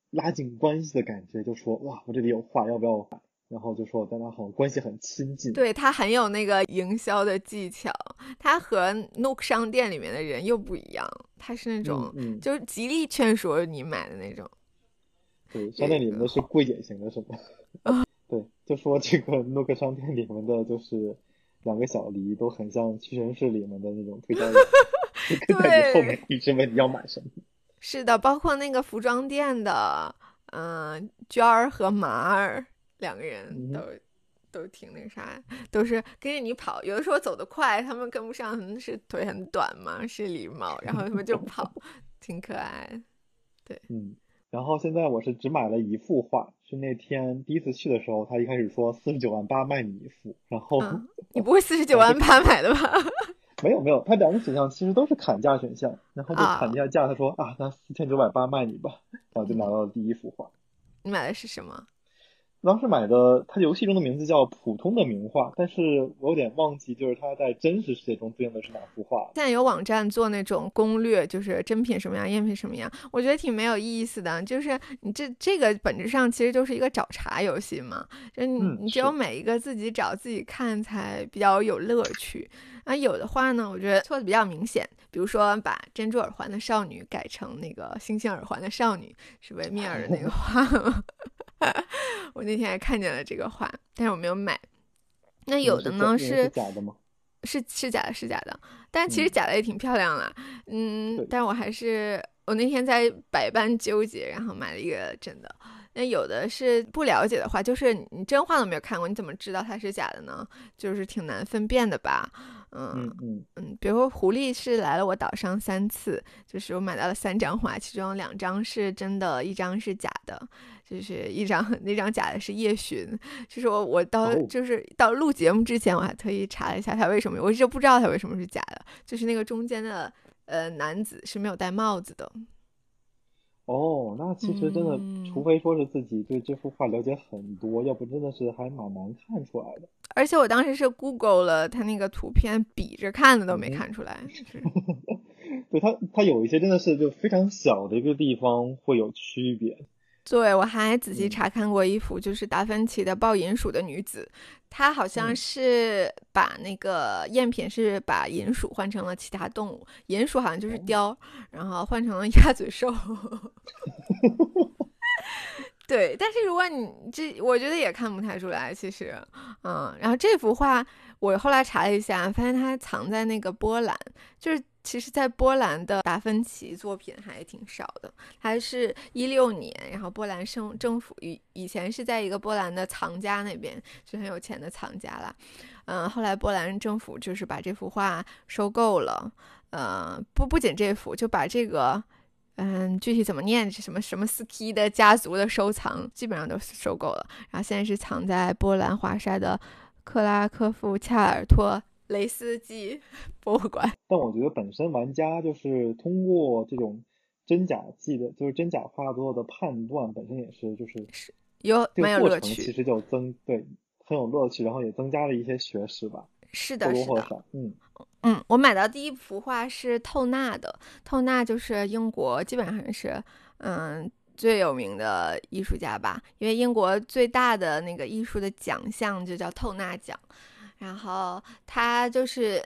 拉近关系的感觉，就说哇，我这里有画，要不要？然后就说我跟他好像关系很亲近。对他很有那个营销的技巧，他和 Nook 商店里面的人又不一样，他是那种就是极力劝说你买的那种。对，商店里面的是贵典型的，是吧？啊，对，就说这个 Nook 商店里面的就是两个小黎都很像屈臣氏里面的那种推销员，跟在你后面一直问你要买什么。是的，包括那个服装店的，嗯，娟儿和麻儿。两个人都都挺那啥，都是跟着你跑。有的时候走得快，他们跟不上，是腿很短嘛，是礼貌，然后他们就 跑，挺可爱。对，嗯。然后现在我是只买了一幅画，是那天第一次去的时候，他一开始说四十九万八卖你一幅，然后 你不会四十九万八买的吧？没有没有，他两个选项其实都是砍价选项，然后就砍价价，他说啊，那四千九百八卖你吧，然后就拿到了第一幅画。你买的是什么？当时买的，它游戏中的名字叫普通的名画，但是我有点忘记，就是它在真实世界中对应的是哪幅画。现在有网站做那种攻略，就是真品什么样，赝品什么样，我觉得挺没有意思的。就是你这这个本质上其实就是一个找茬游戏嘛，就你你只有每一个自己找自己看才比较有乐趣。啊，有的话呢，我觉得错的比较明显，比如说把珍珠耳环的少女改成那个星星耳环的少女，是维米尔的那个画。我那天还看见了这个画，但是我没有买。那有的呢是假的吗？是是假的，是假的。但其实假的也挺漂亮了，嗯。但我还是我那天在百般纠结，然后买了一个真的。那有的是不了解的话，就是你真画都没有看过，你怎么知道它是假的呢？就是挺难分辨的吧。嗯嗯嗯，比如说狐狸是来了我岛上三次，就是我买到了三张画，其中两张是真的，一张是假的，就是一张 那张假的是叶巡，就是我我到就是到录节目之前，我还特意查了一下他为什么，我一直不知道他为什么是假的，就是那个中间的呃男子是没有戴帽子的。哦，那其实真的，除非说是自己对这幅画了解很多，要不真的是还蛮难看出来的。而且我当时是 Google 了他那个图片，比着看的都没看出来。对他，他有一些真的是就非常小的一个地方会有区别。对，我还仔细查看过一幅，就是达芬奇的抱银鼠的女子，她好像是把那个赝品是把银鼠换成了其他动物，银鼠好像就是雕，然后换成了鸭嘴兽。对，但是如果你这，我觉得也看不太出来，其实，嗯，然后这幅画我后来查了一下，发现它藏在那个波兰，就是。其实，在波兰的达芬奇作品还挺少的，还是一六年，然后波兰政政府以以前是在一个波兰的藏家那边，是很有钱的藏家了，嗯，后来波兰政府就是把这幅画收购了，呃，不不仅这幅，就把这个，嗯，具体怎么念什么什么斯基的家族的收藏基本上都收购了，然后现在是藏在波兰华沙的克拉科夫恰尔托。雷斯基 博物馆，但我觉得本身玩家就是通过这种真假记的，就是真假画作的判断，本身也是就是是有蛮有乐趣，其实就增对很有乐趣，然后也增加了一些学识吧。是的，是的，嗯嗯，我买到第一幅画是透纳的，透纳就是英国基本上是嗯最有名的艺术家吧，因为英国最大的那个艺术的奖项就叫透纳奖。然后他就是，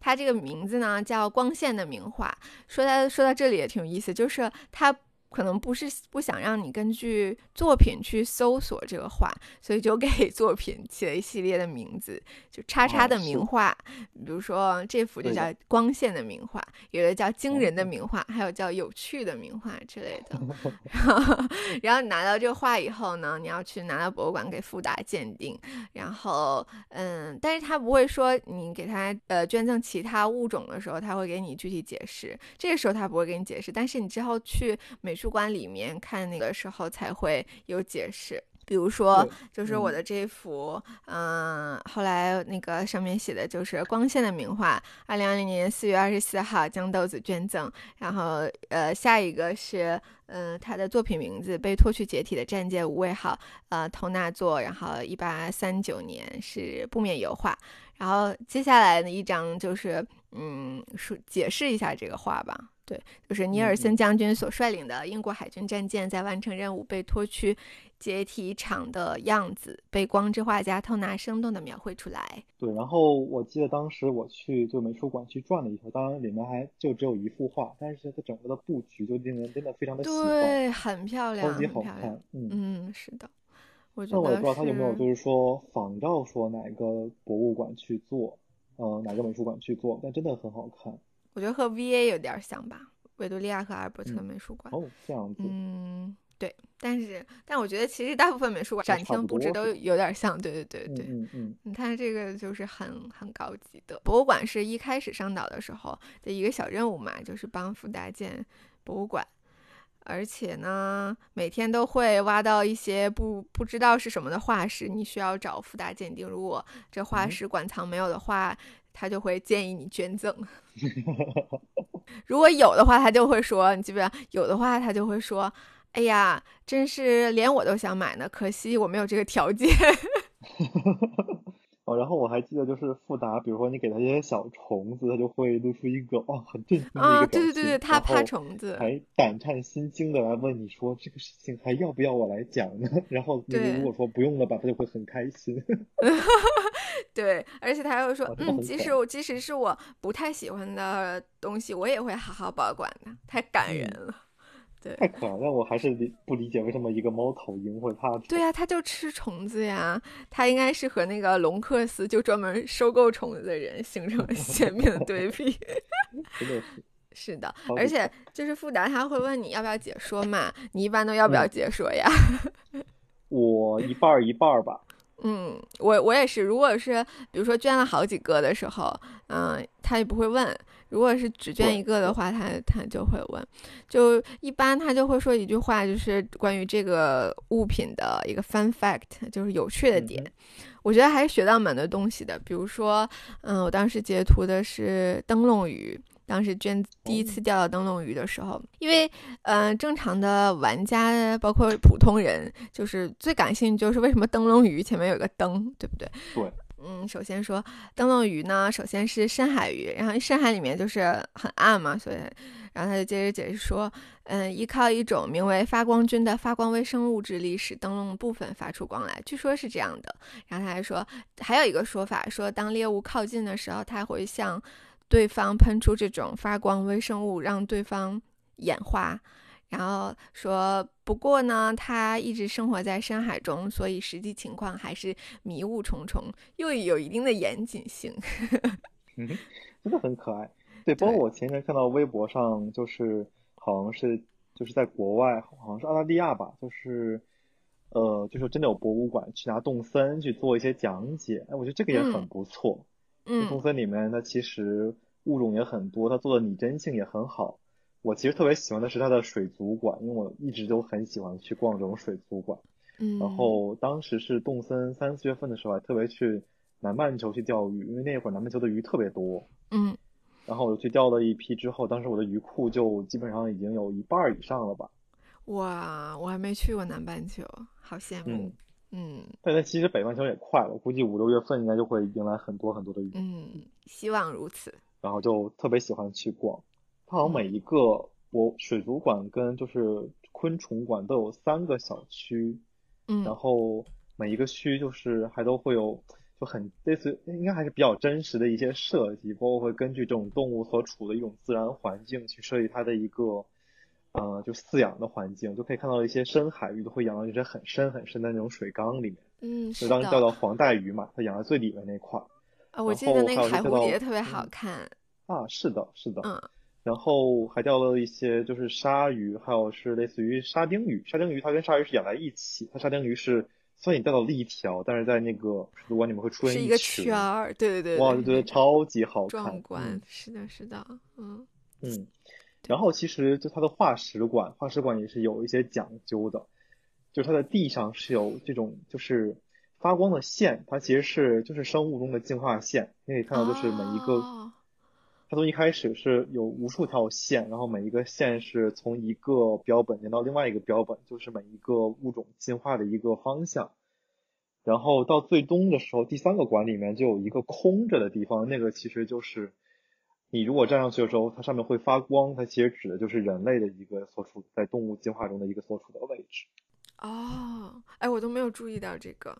他这个名字呢叫光线的名画。说他说到这里也挺有意思，就是他。可能不是不想让你根据作品去搜索这个画，所以就给 作品起了一系列的名字，就叉叉的名画，比如说这幅就叫光线的名画，有的叫惊人的名画，还有叫有趣的名画之类的。然后你拿到这个画以后呢，你要去拿到博物馆给复打鉴定，然后嗯，但是他不会说你给他呃捐赠其他物种的时候，他会给你具体解释，这个时候他不会给你解释，但是你之后去美术。书馆里面看那个时候才会有解释，比如说就是我的这幅，嗯，后来那个上面写的就是光线的名画，二零二零年四月二十四号将豆子捐赠，然后呃下一个是嗯他的作品名字被拖去解体的战舰无畏号，呃头纳座，然后一八三九年是布面油画。然后接下来的一章就是，嗯，说解释一下这个话吧。对，就是尼尔森将军所率领的英国海军战舰在完成任务被拖去解体厂的样子，被光之画家透纳生动的描绘出来。对，然后我记得当时我去就美术馆去转了一圈，当然里面还就只有一幅画，但是它整个的布局就令人真的非常的喜欢，对，很漂亮，超级好看。嗯嗯，是的。那我也不知道他有没有就是说仿照说哪个博物馆去做，呃，哪个美术馆去做，但真的很好看。我觉得和 VA 有点像吧，维多利亚和阿尔伯特美术馆。哦，这样子。嗯，对，但是但我觉得其实大部分美术馆 展厅布置都有点像，对对对对。嗯嗯。你看这个就是很很高级的博物馆，是一开始上岛的时候的一个小任务嘛，就是帮福达建博物馆。而且呢，每天都会挖到一些不不知道是什么的化石，你需要找富达鉴定。如果这化石馆藏没有的话，他就会建议你捐赠。如果有的话，他就会说，你记不记得？有的话，他就会说，哎呀，真是连我都想买呢，可惜我没有这个条件。哦，然后我还记得就是富达，比如说你给他一些小虫子，他就会露出一个哦很震惊的一个表情，对对对对，它怕虫子，还胆颤心惊的来问你说这个事情还要不要我来讲呢？然后你如果说不用了吧，他就会很开心。对，而且他还会说，嗯，即使我即使是我不太喜欢的东西，我也会好好保管的，太感人了。太可爱了，但我还是理不理解为什么一个猫头鹰会怕对呀，它就吃虫子呀，它应该是和那个隆克斯就专门收购虫子的人形成了鲜明的对比。真的是。是的，而且就是富达他会问你要不要解说嘛，你一般都要不要解说呀？我一半一半吧。嗯，我我也是，如果是比如说捐了好几个的时候，嗯，他也不会问。如果是只捐一个的话，他他就会问，就一般他就会说一句话，就是关于这个物品的一个 fun fact，就是有趣的点。我觉得还是学到蛮多东西的。比如说，嗯，我当时截图的是灯笼鱼，当时捐第一次钓到灯笼鱼的时候，因为嗯，正常的玩家包括普通人，就是最感兴趣就是为什么灯笼鱼前面有个灯，对不对？对。嗯，首先说灯笼鱼呢，首先是深海鱼，然后深海里面就是很暗嘛，所以，然后他就接着解释说，嗯，依靠一种名为发光菌的发光微生物质力使灯笼部分发出光来，据说是这样的。然后他还说，还有一个说法，说当猎物靠近的时候，它会向对方喷出这种发光微生物，让对方眼花。然后说，不过呢，他一直生活在深海中，所以实际情况还是迷雾重重，又有一定的严谨性。嗯，真的很可爱。对，包括我前天看到微博上，就是好像是就是在国外，好像是澳大利亚吧，就是呃，就是真的有博物馆去拿动森去做一些讲解。哎，我觉得这个也很不错。嗯，动森里面它其实物种也很多，它做的拟真性也很好。我其实特别喜欢的是它的水族馆，因为我一直都很喜欢去逛这种水族馆。嗯，然后当时是动森三四月份的时候，还特别去南半球去钓鱼，因为那会儿南半球的鱼特别多。嗯，然后我就去钓了一批之后，当时我的鱼库就基本上已经有一半以上了吧。哇，我还没去过南半球，好羡慕。嗯，但是其实北半球也快了，估计五六月份应该就会迎来很多很多的鱼。嗯，希望如此。然后就特别喜欢去逛。它好像每一个博水族馆跟就是昆虫馆都有三个小区，嗯，然后每一个区就是还都会有就很类似，应该还是比较真实的一些设计，包括会根据这种动物所处的一种自然环境去设计它的一个，呃，就饲养的环境，就可以看到一些深海鱼都会养到一些很深很深的那种水缸里面，嗯，就当钓到黄带鱼嘛，它养在最里面那块儿，啊，我记得那个海蝴蝶特别好看，啊，是的，是的，嗯。然后还钓了一些，就是鲨鱼，还有是类似于沙丁鱼。沙丁鱼它跟鲨鱼是养在一起，它沙丁鱼是虽然你钓到了一条，但是在那个水族馆里面会出现一个圈儿，对对对，哇，就觉得超级好看，壮观，是的，是的，嗯嗯。然后其实就它的化石馆，化石馆也是有一些讲究的，就是它的地上是有这种就是发光的线，它其实是就是生物钟的进化线，你可以看到就是每一个。它从一开始是有无数条线，然后每一个线是从一个标本连到另外一个标本，就是每一个物种进化的一个方向。然后到最东的时候，第三个馆里面就有一个空着的地方，那个其实就是你如果站上去的时候，它上面会发光，它其实指的就是人类的一个所处在动物进化中的一个所处的位置。哦，哎，我都没有注意到这个，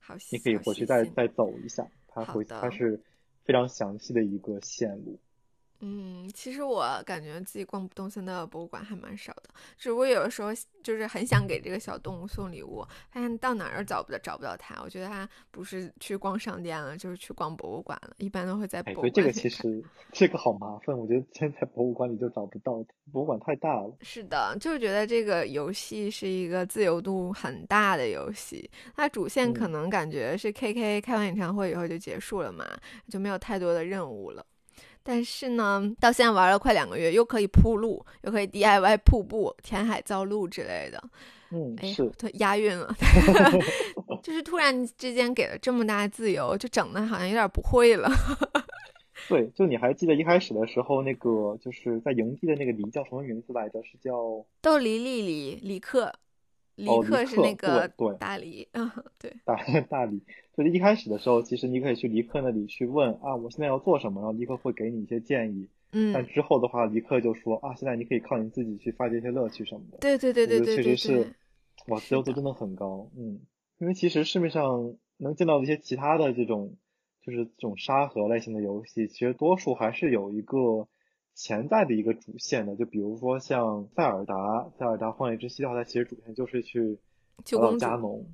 好，你可以回去再再走一下，它回它是非常详细的一个线路。嗯，其实我感觉自己逛动森的博物馆还蛮少的，只不过有的时候就是很想给这个小动物送礼物，发现到哪儿找不到找不到它。我觉得它不是去逛商店了，就是去逛博物馆了。一般都会在博物馆。对，这个其实这个好麻烦，我觉得现在博物馆里就找不到，博物馆太大了。是的，就是觉得这个游戏是一个自由度很大的游戏，它主线可能感觉是 K K 开完演唱会以后就结束了嘛，就没有太多的任务了。但是呢，到现在玩了快两个月，又可以铺路，又可以 DIY 瀑布、填海造路之类的。嗯，是，押韵了。就是突然之间给了这么大自由，就整的好像有点不会了。对，就你还记得一开始的时候，那个就是在营地的那个梨叫什么名字来着？是叫豆梨莉梨李克。李克是那个对大理，嗯，对大 大理，就是一开始的时候，其实你可以去尼克那里去问啊，我现在要做什么，然后尼克会给你一些建议。嗯，但之后的话，尼克就说啊，现在你可以靠你自己去发掘一些乐趣什么的。对对对对对对，确实是，哇，自由度真的很高。嗯，因为其实市面上能见到的一些其他的这种，就是这种沙盒类型的游戏，其实多数还是有一个。潜在的一个主线的，就比如说像塞尔达，塞尔达荒野之息的话，它其实主线就是去找到加农，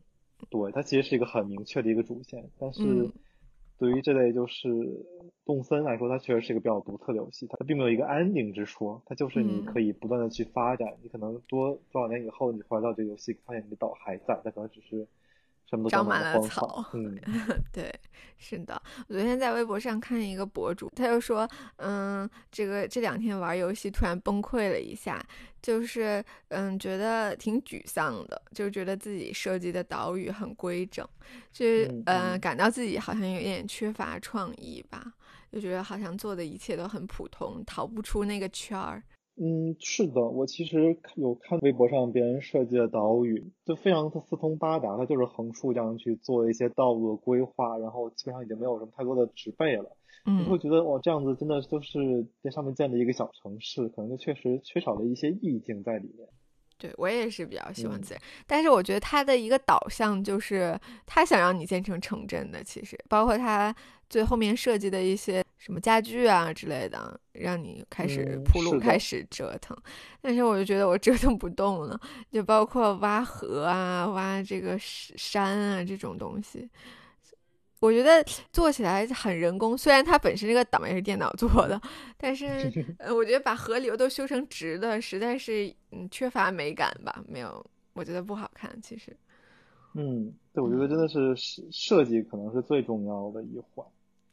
对，它其实是一个很明确的一个主线。但是对于这类就是动森来说，它确实是一个比较独特的游戏，它并没有一个安定之说，它就是你可以不断的去发展，你可能多多少年以后你回到这个游戏，发现你的岛还在，它可能只是。长满了草，嗯，对，是的。我昨天在微博上看一个博主，他就说，嗯，这个这两天玩游戏突然崩溃了一下，就是嗯，觉得挺沮丧的，就觉得自己设计的岛屿很规整，就是嗯，感到自己好像有点缺乏创意吧，就觉得好像做的一切都很普通，逃不出那个圈儿。嗯，是的，我其实有看微博上别人设计的岛屿，就非常的四通八达，它就是横竖这样去做一些道路的规划，然后基本上已经没有什么太多的植被了。嗯，你会觉得哦，这样子真的就是在上面建的一个小城市，可能就确实缺少了一些意境在里面。对我也是比较喜欢自然，但是我觉得它的一个导向就是它想让你建成城镇的，其实包括他最后面设计的一些什么家具啊之类的，让你开始铺路，开始折腾。但是我就觉得我折腾不动了，就包括挖河啊、挖这个山啊这种东西。我觉得做起来很人工，虽然它本身这个岛也是电脑做的，但是 呃，我觉得把河流都修成直的，实在是嗯缺乏美感吧，没有，我觉得不好看。其实，嗯，对，我觉得真的是设设计可能是最重要的一环。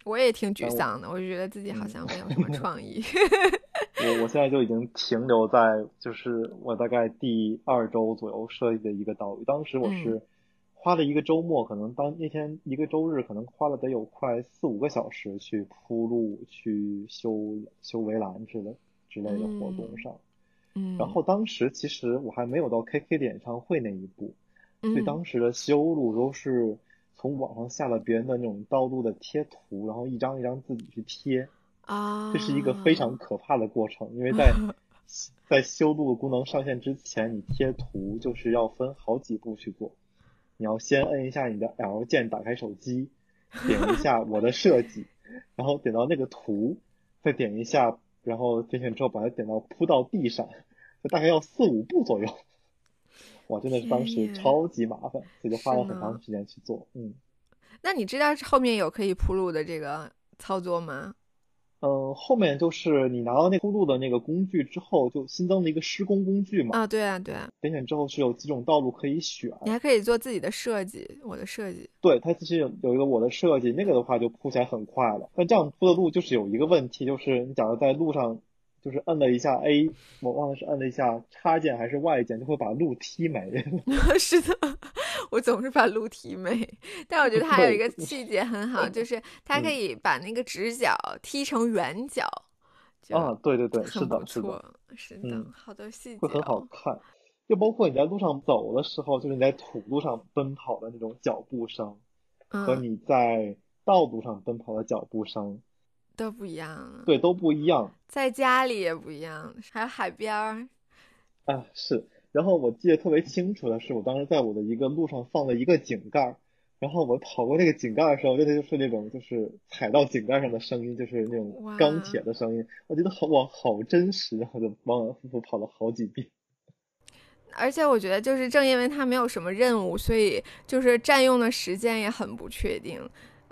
我也挺沮丧的，我就觉得自己好像没有什么 创意。我我现在就已经停留在就是我大概第二周左右设计的一个岛屿，当时我是。花了一个周末，可能当那天一个周日，可能花了得有快四五个小时去铺路、去修修围栏之类之类的活动上。嗯。然后当时其实我还没有到 KK 的演唱会那一步，所以当时的修路都是从网上下了别人的那种道路的贴图，然后一张一张自己去贴。啊。这是一个非常可怕的过程，因为在 在修路功能上线之前，你贴图就是要分好几步去做。你要先摁一下你的 L 键，打开手机，点一下 我的设计，然后点到那个图，再点一下，然后点选之后把它点到铺到地上，就大概要四五步左右。哇，真的是当时超级麻烦，所以就花了很长时间去做。嗯，那你知道后面有可以铺路的这个操作吗？嗯，后面就是你拿到那铺路的那个工具之后，就新增了一个施工工具嘛。啊，对啊，对啊。点选之后是有几种道路可以选，你还可以做自己的设计，我的设计。对，它其实有有一个我的设计，那个的话就铺起来很快了。但这样铺的路就是有一个问题，就是你假如在路上。就是摁了一下 A，我忘了是摁了一下插键还是 Y 键，就会把路踢没。是的，我总是把路踢没。但我觉得它有一个细节很好，就是它可以把那个直角踢成圆角。啊，对对对，是的，是的，是的，好多细节会很好看。就包括你在路上走的时候，就是你在土路上奔跑的那种脚步声，和你在道路上奔跑的脚步声都不一样。对，都不一样。在家里也不一样，还有海边儿。啊，是。然后我记得特别清楚的是，我当时在我的一个路上放了一个井盖，然后我跑过那个井盖的时候，真的就是那种就是踩到井盖上的声音，就是那种钢铁的声音，我觉得好哇，好真实，然后就往反复复跑了好几遍。而且我觉得，就是正因为它没有什么任务，所以就是占用的时间也很不确定。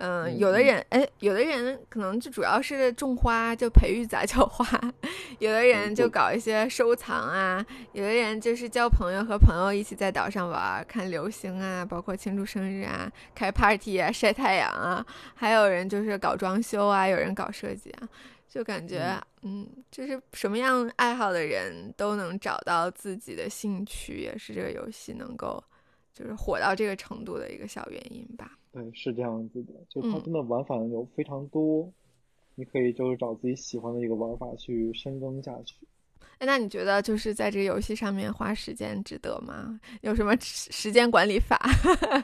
嗯，有的人哎，有的人可能就主要是种花，就培育杂交花；有的人就搞一些收藏啊；有的人就是交朋友，和朋友一起在岛上玩，看流星啊，包括庆祝生日啊、开 party 啊、晒太阳啊；还有人就是搞装修啊，有人搞设计啊。就感觉，嗯，就是什么样爱好的人都能找到自己的兴趣，也是这个游戏能够就是火到这个程度的一个小原因吧。对，是这样子的，就它真的玩法有非常多，你可以就是找自己喜欢的一个玩法去深耕下去。哎，那你觉得就是在这个游戏上面花时间值得吗？有什么时间管理法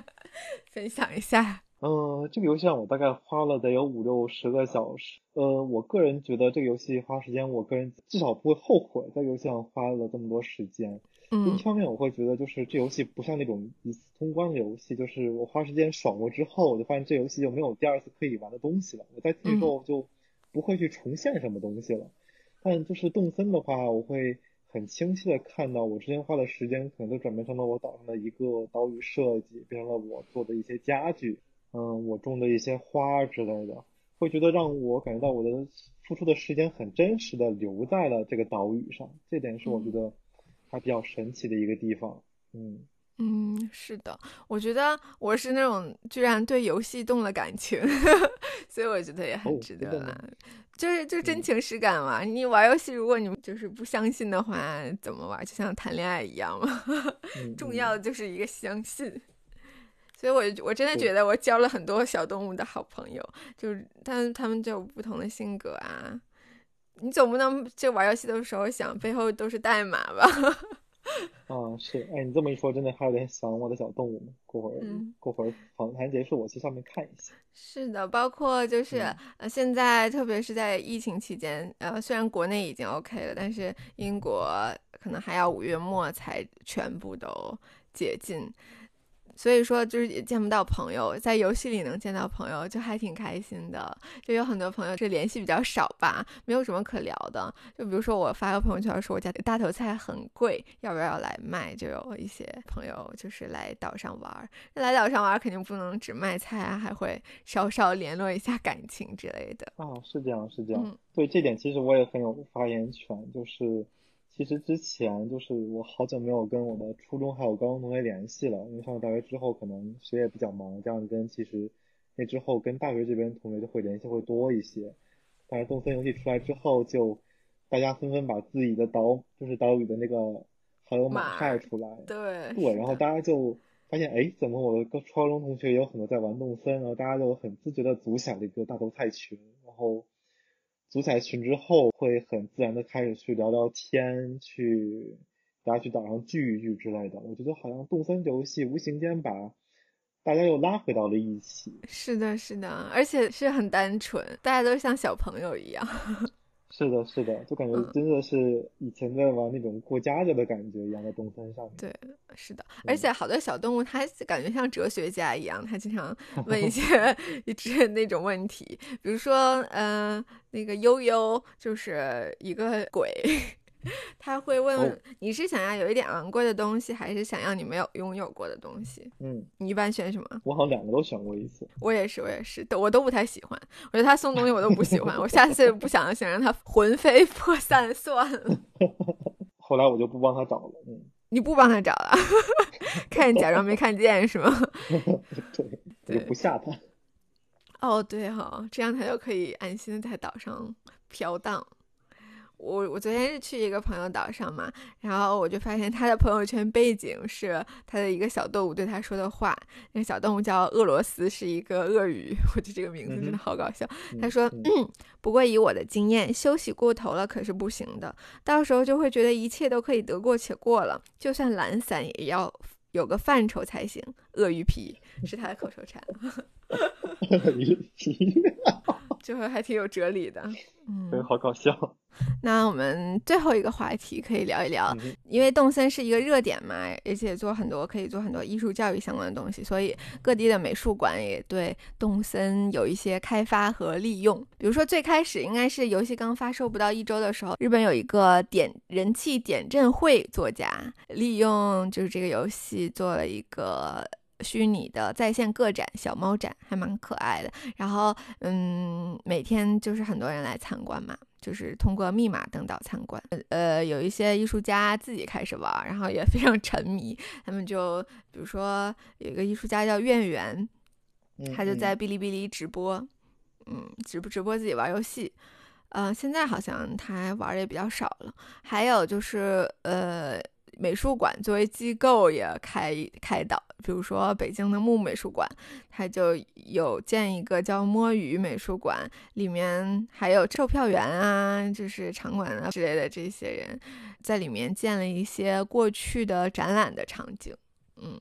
分享一下？呃，这个游戏上我大概花了得有五六十个小时。呃，我个人觉得这个游戏花时间，我个人至少不会后悔在游戏上花了这么多时间。嗯。一方面我会觉得就是这游戏不像那种一次通关的游戏，就是我花时间爽过之后，我就发现这游戏就没有第二次可以玩的东西了。我在进去之后就不会去重现什么东西了。但就是动森的话，我会很清晰的看到我之前花的时间可能都转变成了我岛上的一个岛屿设计，变成了我做的一些家具。嗯，我种的一些花之类的，会觉得让我感觉到我的付出的时间很真实的留在了这个岛屿上，这点是我觉得还比较神奇的一个地方。嗯嗯，是的，我觉得我是那种居然对游戏动了感情，所以我觉得也很值得啦。就是就真情实感嘛。你玩游戏，如果你就是不相信的话，怎么玩？就像谈恋爱一样嘛，重要的就是一个相信。所以，我我真的觉得我交了很多小动物的好朋友，就是他他们就有不同的性格啊。你总不能就玩游戏的时候想背后都是代码吧？啊，是，哎，你这么一说，真的还有点想我的小动物呢。过会儿，过会儿访谈结束，我去上面看一下。是的，包括就是呃，现在特别是在疫情期间，呃，虽然国内已经 OK 了，但是英国可能还要五月末才全部都解禁。所以说，就是也见不到朋友，在游戏里能见到朋友，就还挺开心的。就有很多朋友，这联系比较少吧，没有什么可聊的。就比如说，我发个朋友圈说我家大头菜很贵，要不要来卖？就有一些朋友就是来岛上玩，来岛上玩肯定不能只卖菜啊，还会稍稍联络一下感情之类的。哦，是这样，是这样。对这点，其实我也很有发言权，就是。其实之前就是我好久没有跟我的初中还有高中同学联系了，因为上了大学之后可能学业比较忙，这样跟其实那之后跟大学这边同学就会联系会多一些。但是动森游戏出来之后，就大家纷纷把自己的岛就是岛屿的那个好友码晒出来，对对，然后大家就发现哎，怎么我的高初中同学也有很多在玩动森，然后大家就很自觉的组起来了一个大头菜群，然后。组起来群之后，会很自然的开始去聊聊天，去大家去岛上聚一聚之类的。我觉得好像动森游戏无形间把大家又拉回到了一起。是的，是的，而且是很单纯，大家都像小朋友一样。是的，是的，就感觉真的是以前在玩那种过家家的感觉一样，在动森上面。对，是的，而且好多小动物，它感觉像哲学家一样，它经常 问一些一直那种问题，比如说，嗯，那个悠悠就是一个鬼。他会问你是想要有一点昂贵的东西，还是想要你没有拥有过的东西？嗯，你一般选什么？我好像两个都选过一次。我也是，我也是，都我都不太喜欢。我觉得他送东西我都不喜欢，我下次不想想让他魂飞魄散算了。后来我就不帮他找了。嗯，你不帮他找了？看假装没看见是吗？对，就不吓他。哦，对哈，这样他就可以安心的在岛上飘荡。我我昨天是去一个朋友岛上嘛，然后我就发现他的朋友圈背景是他的一个小动物对他说的话，那个小动物叫俄罗斯，是一个鳄鱼，我觉得这个名字真的好搞笑。他说：“嗯，不过以我的经验，休息过头了可是不行的，到时候就会觉得一切都可以得过且过了，就算懒散也要有个范畴才行。”鳄鱼皮是他的口头禅。鳄鱼皮，就会还挺有哲理的。嗯，好搞笑。那我们最后一个话题可以聊一聊，因为动森是一个热点嘛，而且做很多可以做很多艺术教育相关的东西，所以各地的美术馆也对动森有一些开发和利用。比如说最开始应该是游戏刚发售不到一周的时候，日本有一个点人气点阵会作家，利用就是这个游戏做了一个虚拟的在线个展小猫展，还蛮可爱的。然后嗯，每天就是很多人来参观嘛。就是通过密码登岛参观，呃，有一些艺术家自己开始玩，然后也非常沉迷。他们就比如说有一个艺术家叫苑园，他就在哔哩哔哩直播，嗯，直播直播自己玩游戏。呃，现在好像他玩的也比较少了。还有就是呃。美术馆作为机构也开开导，比如说北京的木美术馆，它就有建一个叫摸鱼美术馆，里面还有售票员啊，就是场馆啊之类的这些人，在里面建了一些过去的展览的场景，嗯，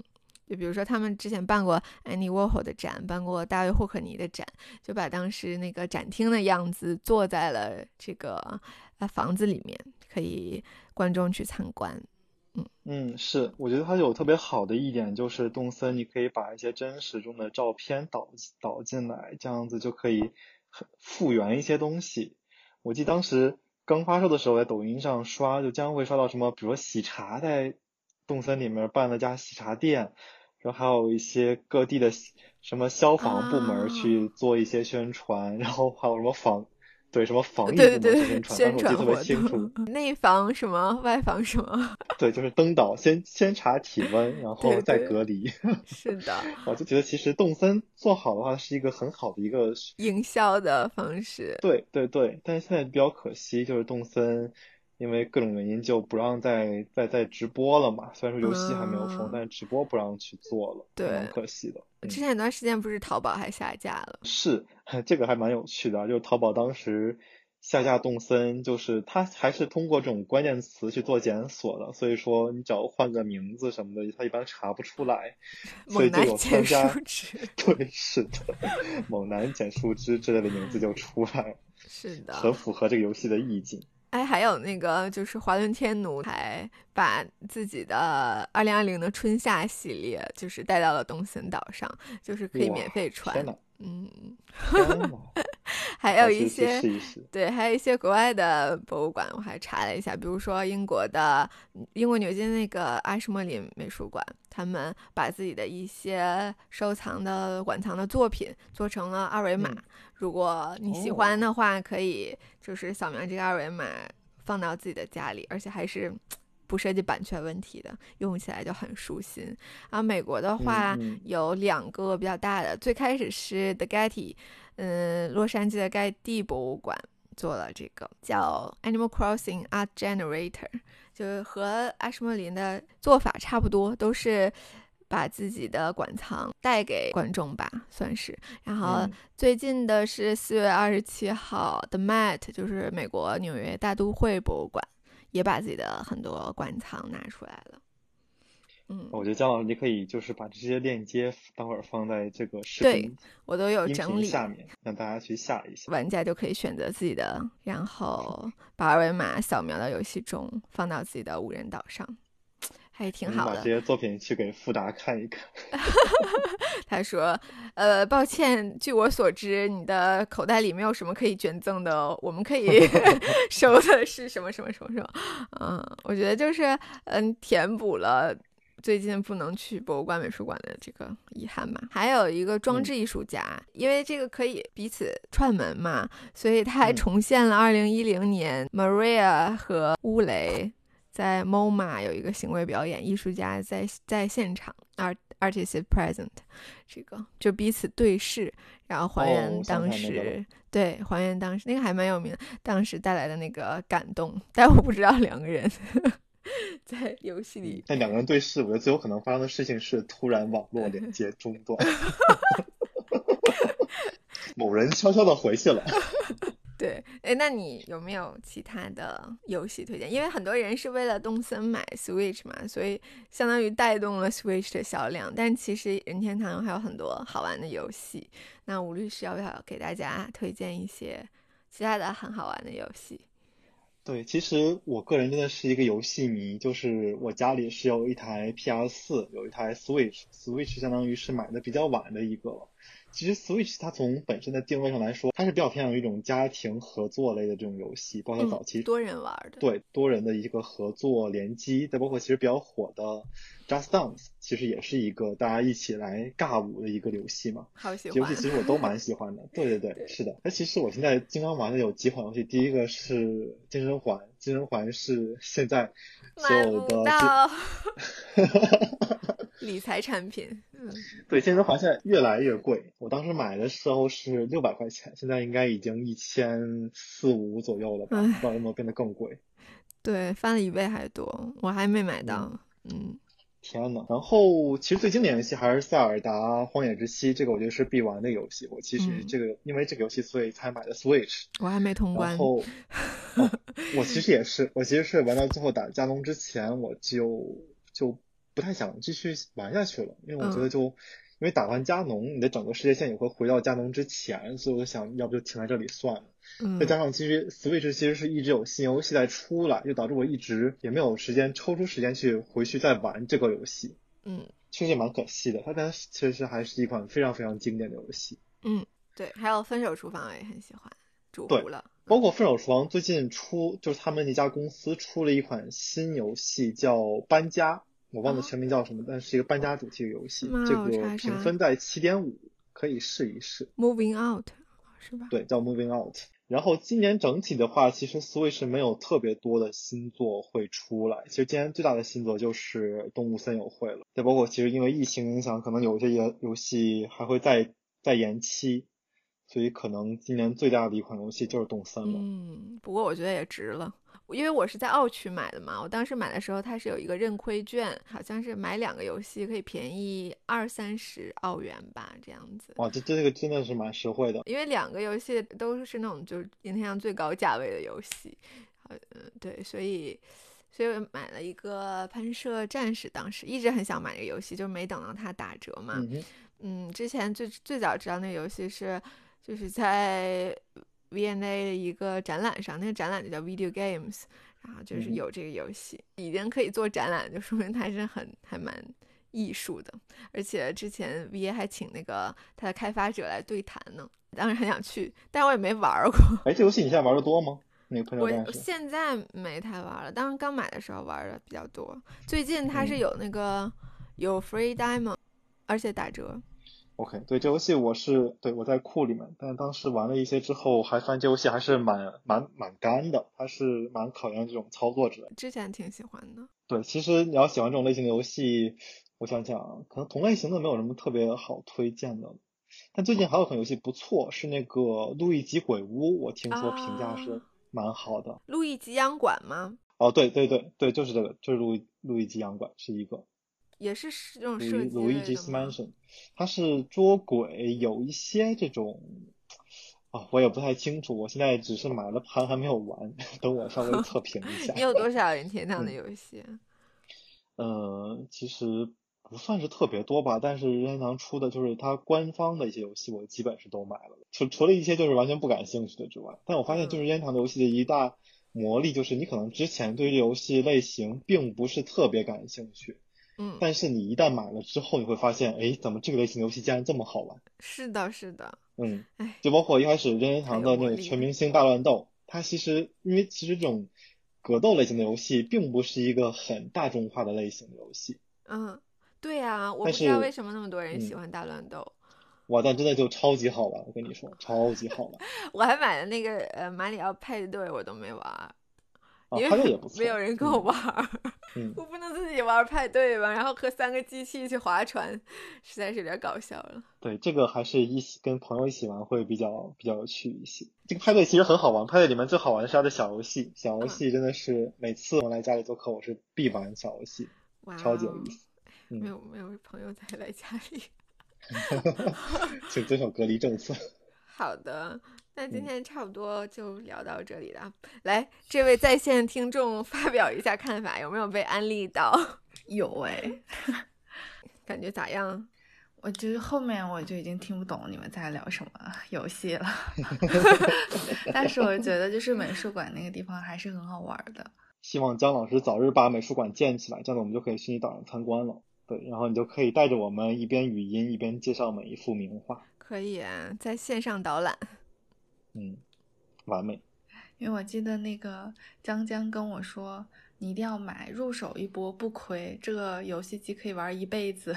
就比如说他们之前办过安妮沃霍的展，办过大卫霍克尼的展，就把当时那个展厅的样子做在了这个呃房子里面，可以观众去参观。嗯，是，我觉得它有特别好的一点就是动森，你可以把一些真实中的照片导导进来，这样子就可以复原一些东西。我记得当时刚发售的时候，在抖音上刷，就将会刷到什么，比如说喜茶在动森里面办了家喜茶店，然后还有一些各地的什么消防部门去做一些宣传，然后还有什么防。对什么防疫对对对宣传，特别清楚。内防什么，外防什么？对，就是登岛先先查体温，然后再隔离。是的，我就觉得其实动森做好的话是一个很好的一个营销的方式。对对对，但是现在比较可惜，就是动森。因为各种原因就不让再再再直播了嘛。虽然说游戏还没有封，但是直播不让去做了，对，蛮可惜的。之前有段时间不是淘宝还下架了？是，这个还蛮有趣的。就是淘宝当时下架动森，就是它还是通过这种关键词去做检索的，所以说你只要换个名字什么的，它一般查不出来。猛男减树枝。对，是的，猛男捡树枝之类的名字就出来了。是的，很符合这个游戏的意境。哎，还有那个就是华伦天奴还把自己的二零二零的春夏系列就是带到了东森岛上，就是可以免费穿。嗯，还有一些对，还有一些国外的博物馆，我还查了一下，比如说英国的英国牛津那个阿什莫林美术馆，他们把自己的一些收藏的馆藏的作品做成了二维码。如果你喜欢的话，可以就是扫描这个二维码放到自己的家里，而且还是不涉及版权问题的，用起来就很舒心。然后美国的话有两个比较大的，最开始是 The Getty，嗯，洛杉矶的盖蒂博物馆做了这个叫 Animal Crossing Art Generator，就是和阿什莫林的做法差不多，都是。把自己的馆藏带给观众吧，算是。然后最近的是四月二十七号的 Met，就是美国纽约大都会博物馆，也把自己的很多馆藏拿出来了。嗯，我觉得姜老师你可以就是把这些链接等会儿放在这个视频，对我都有整理下面，让大家去下一下。玩家就可以选择自己的，然后把二维码扫描到游戏中，放到自己的无人岛上。还挺好的。把这些作品去给富达看一看。他说：“呃，抱歉，据我所知，你的口袋里没有什么可以捐赠的。我们可以 收的是什么什么什么什么？嗯，我觉得就是嗯，填补了最近不能去博物馆、美术馆的这个遗憾嘛。还有一个装置艺术家，因为这个可以彼此串门嘛，所以他还重现了二零一零年 Maria 和乌雷。”在 MoMA 有一个行为表演，艺术家在在现场，而 artist present，这个就彼此对视，然后还原当时，对，还原当时那个还蛮有名的，当时带来的那个感动。但我不知道两个人 在游戏里，但两个人对视，我觉得最有可能发生的事情是突然网络连接中断，某人悄悄的回去了。对，哎，那你有没有其他的游戏推荐？因为很多人是为了动森买 Switch 嘛，所以相当于带动了 Switch 的销量。但其实任天堂还有很多好玩的游戏。那吴律师要不要给大家推荐一些其他的很好玩的游戏？对，其实我个人真的是一个游戏迷，就是我家里是有一台 PS 四，有一台 Switch，Switch 相当于是买的比较晚的一个。其实 Switch 它从本身的定位上来说，它是比较偏向于一种家庭合作类的这种游戏，包括早期多人玩的，对多人的一个合作联机，再包括其实比较火的 Just Dance，其实也是一个大家一起来尬舞的一个游戏嘛。好喜欢。游戏其实我都蛮喜欢的，对对对，是的。那其实我现在经常玩的有几款游戏，第一个是健身环，健身环是现在所有的。理财产品，嗯，对，健身环现在越来越贵。我当时买的时候是六百块钱，现在应该已经一千四五左右了吧？不知道有没有变得更贵？对，翻了一倍还多，我还没买到。嗯，天呐，然后其实最经典游戏还是《塞尔达：荒野之息》，这个我觉得是必玩的游戏。我其实这个因为这个游戏所以才买的 Switch。我还没通关。然后，我其实也是，我其实是玩到最后打加农之前，我就就。不太想继续玩下去了，因为我觉得就因为打完加农，你的整个世界线也会回到加农之前，所以我想要不就停在这里算了。再加上其实 Switch 其实是一直有新游戏在出来，就导致我一直也没有时间抽出时间去回去再玩这个游戏。嗯，确实蛮可惜的。它但其实还是一款非常非常经典的游戏。嗯，对，还有分手厨房我也很喜欢，主服了。包括分手厨房最近出，就是他们那家公司出了一款新游戏叫搬家。我忘了全名叫什么，但是一个搬家主题的游戏，这个评分在七点五，可以试一试。Moving Out 是吧？对，叫 Moving Out。然后今年整体的话，其实 Switch 没有特别多的新作会出来。其实今年最大的新作就是《动物森友会》了。再包括其实因为疫情影响，可能有些游游戏还会再再延期，所以可能今年最大的一款游戏就是《动森》了。嗯，不过我觉得也值了。因为我是在奥区买的嘛，我当时买的时候它是有一个认亏券，好像是买两个游戏可以便宜二三十澳元吧，这样子。哇，这这个真的是蛮实惠的。因为两个游戏都是那种就是任天堂最高价位的游戏，嗯，对，所以所以买了一个喷射战士，当时一直很想买这个游戏，就没等到它打折嘛。嗯，之前最最早知道那个游戏是就是在。V&A 的一个展览上，那个展览就叫 Video Games，然后就是有这个游戏，已经可以做展览，就说明它是很还蛮艺术的。而且之前 V&A 还请那个它的开发者来对谈呢，当时很想去，但是我也没玩过。哎，这游戏你现在玩的多吗？那个我现在没太玩了，当时刚买的时候玩的比较多。最近它是有那个有 Free Diamond，而且打折。OK，对这游戏我是对我在库里面，但当时玩了一些之后，还发现这游戏还是蛮蛮蛮干的，它是蛮考验这种操作者。之前挺喜欢的。对，其实你要喜欢这种类型的游戏，我想想，可能同类型的没有什么特别好推荐的。但最近还有款游戏不错，是那个《路易吉鬼屋》，我听说评价是蛮好的。路易吉洋馆吗？哦，对对对对，就是这个，就是路路易吉洋馆是一个。也是这种设计鲁伊吉斯曼森，它是捉鬼，有一些这种啊，我也不太清楚。我现在只是买了盘，还没有玩，等我稍微测评一下。你有多少任天堂的游戏？呃，其实不算是特别多吧，但是任天堂出的就是它官方的一些游戏，我基本是都买了。除除了一些就是完全不感兴趣的之外，但我发现就是任天堂的游戏的一大魔力，就是你可能之前对这游戏类型并不是特别感兴趣。嗯，但是你一旦买了之后，你会发现，哎，怎么这个类型游戏竟然这么好玩？是的，是的。嗯，哎，就包括一开始任天堂的那个全明星大乱斗，它其实因为其实这种格斗类型的游戏并不是一个很大众化的类型的游戏。嗯，对呀，我不知道为什么那么多人喜欢大乱斗。哇，但真的就超级好玩，我跟你说，超级好玩。我还买了那个呃马里奥派对，我都没玩。派对也 不，没有人跟我玩儿，嗯，我不能自己玩派对吧？然后和三个机器一起划船，实在是有点搞笑了。对，这个还是一起跟朋友一起玩会比较比较有趣一些。这个派对其实很好玩，派对里面最好玩的是它的小游戏，小游戏真的是每次我来家里做客，我是必玩小游戏，超级有意思。没有没有朋友再来家里，请遵守隔离政策。好的，那今天差不多就聊到这里了。来，这位在线听众发表一下看法，有没有被安利到？有哎，感觉咋样？我觉得后面我就已经听不懂你们在聊什么游戏了，但是我觉得就是美术馆那个地方还是很好玩的。希望姜老师早日把美术馆建起来，这样子我们就可以去你岛上参观了。对，然后你就可以带着我们一边语音一边介绍每一幅名画。可以啊，在线上导览，嗯，完美。因为我记得那个江江跟我说，你一定要买，入手一波不亏，这个游戏机可以玩一辈子。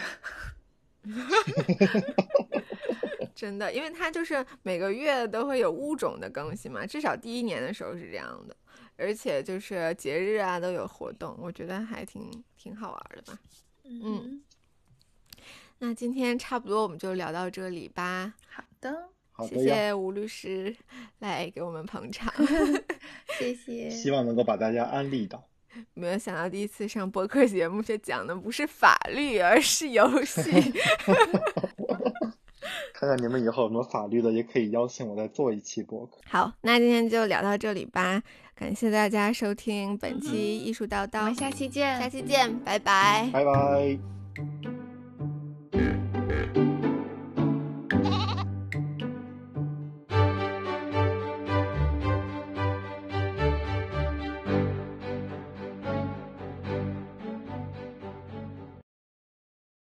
真的，因为它就是每个月都会有物种的更新嘛，至少第一年的时候是这样的，而且就是节日啊都有活动，我觉得还挺挺好玩的吧。嗯。那今天差不多我们就聊到这里吧。好的，谢谢吴律师 来给我们捧场，谢谢。希望能够把大家安利到。没有想到第一次上播客节目，却讲的不是法律，而是游戏。看看你们以后有没有法律的，也可以邀请我再做一期播客。好，那今天就聊到这里吧。感谢大家收听本期艺术叨叨，我们下期见，下期见，拜拜，拜拜。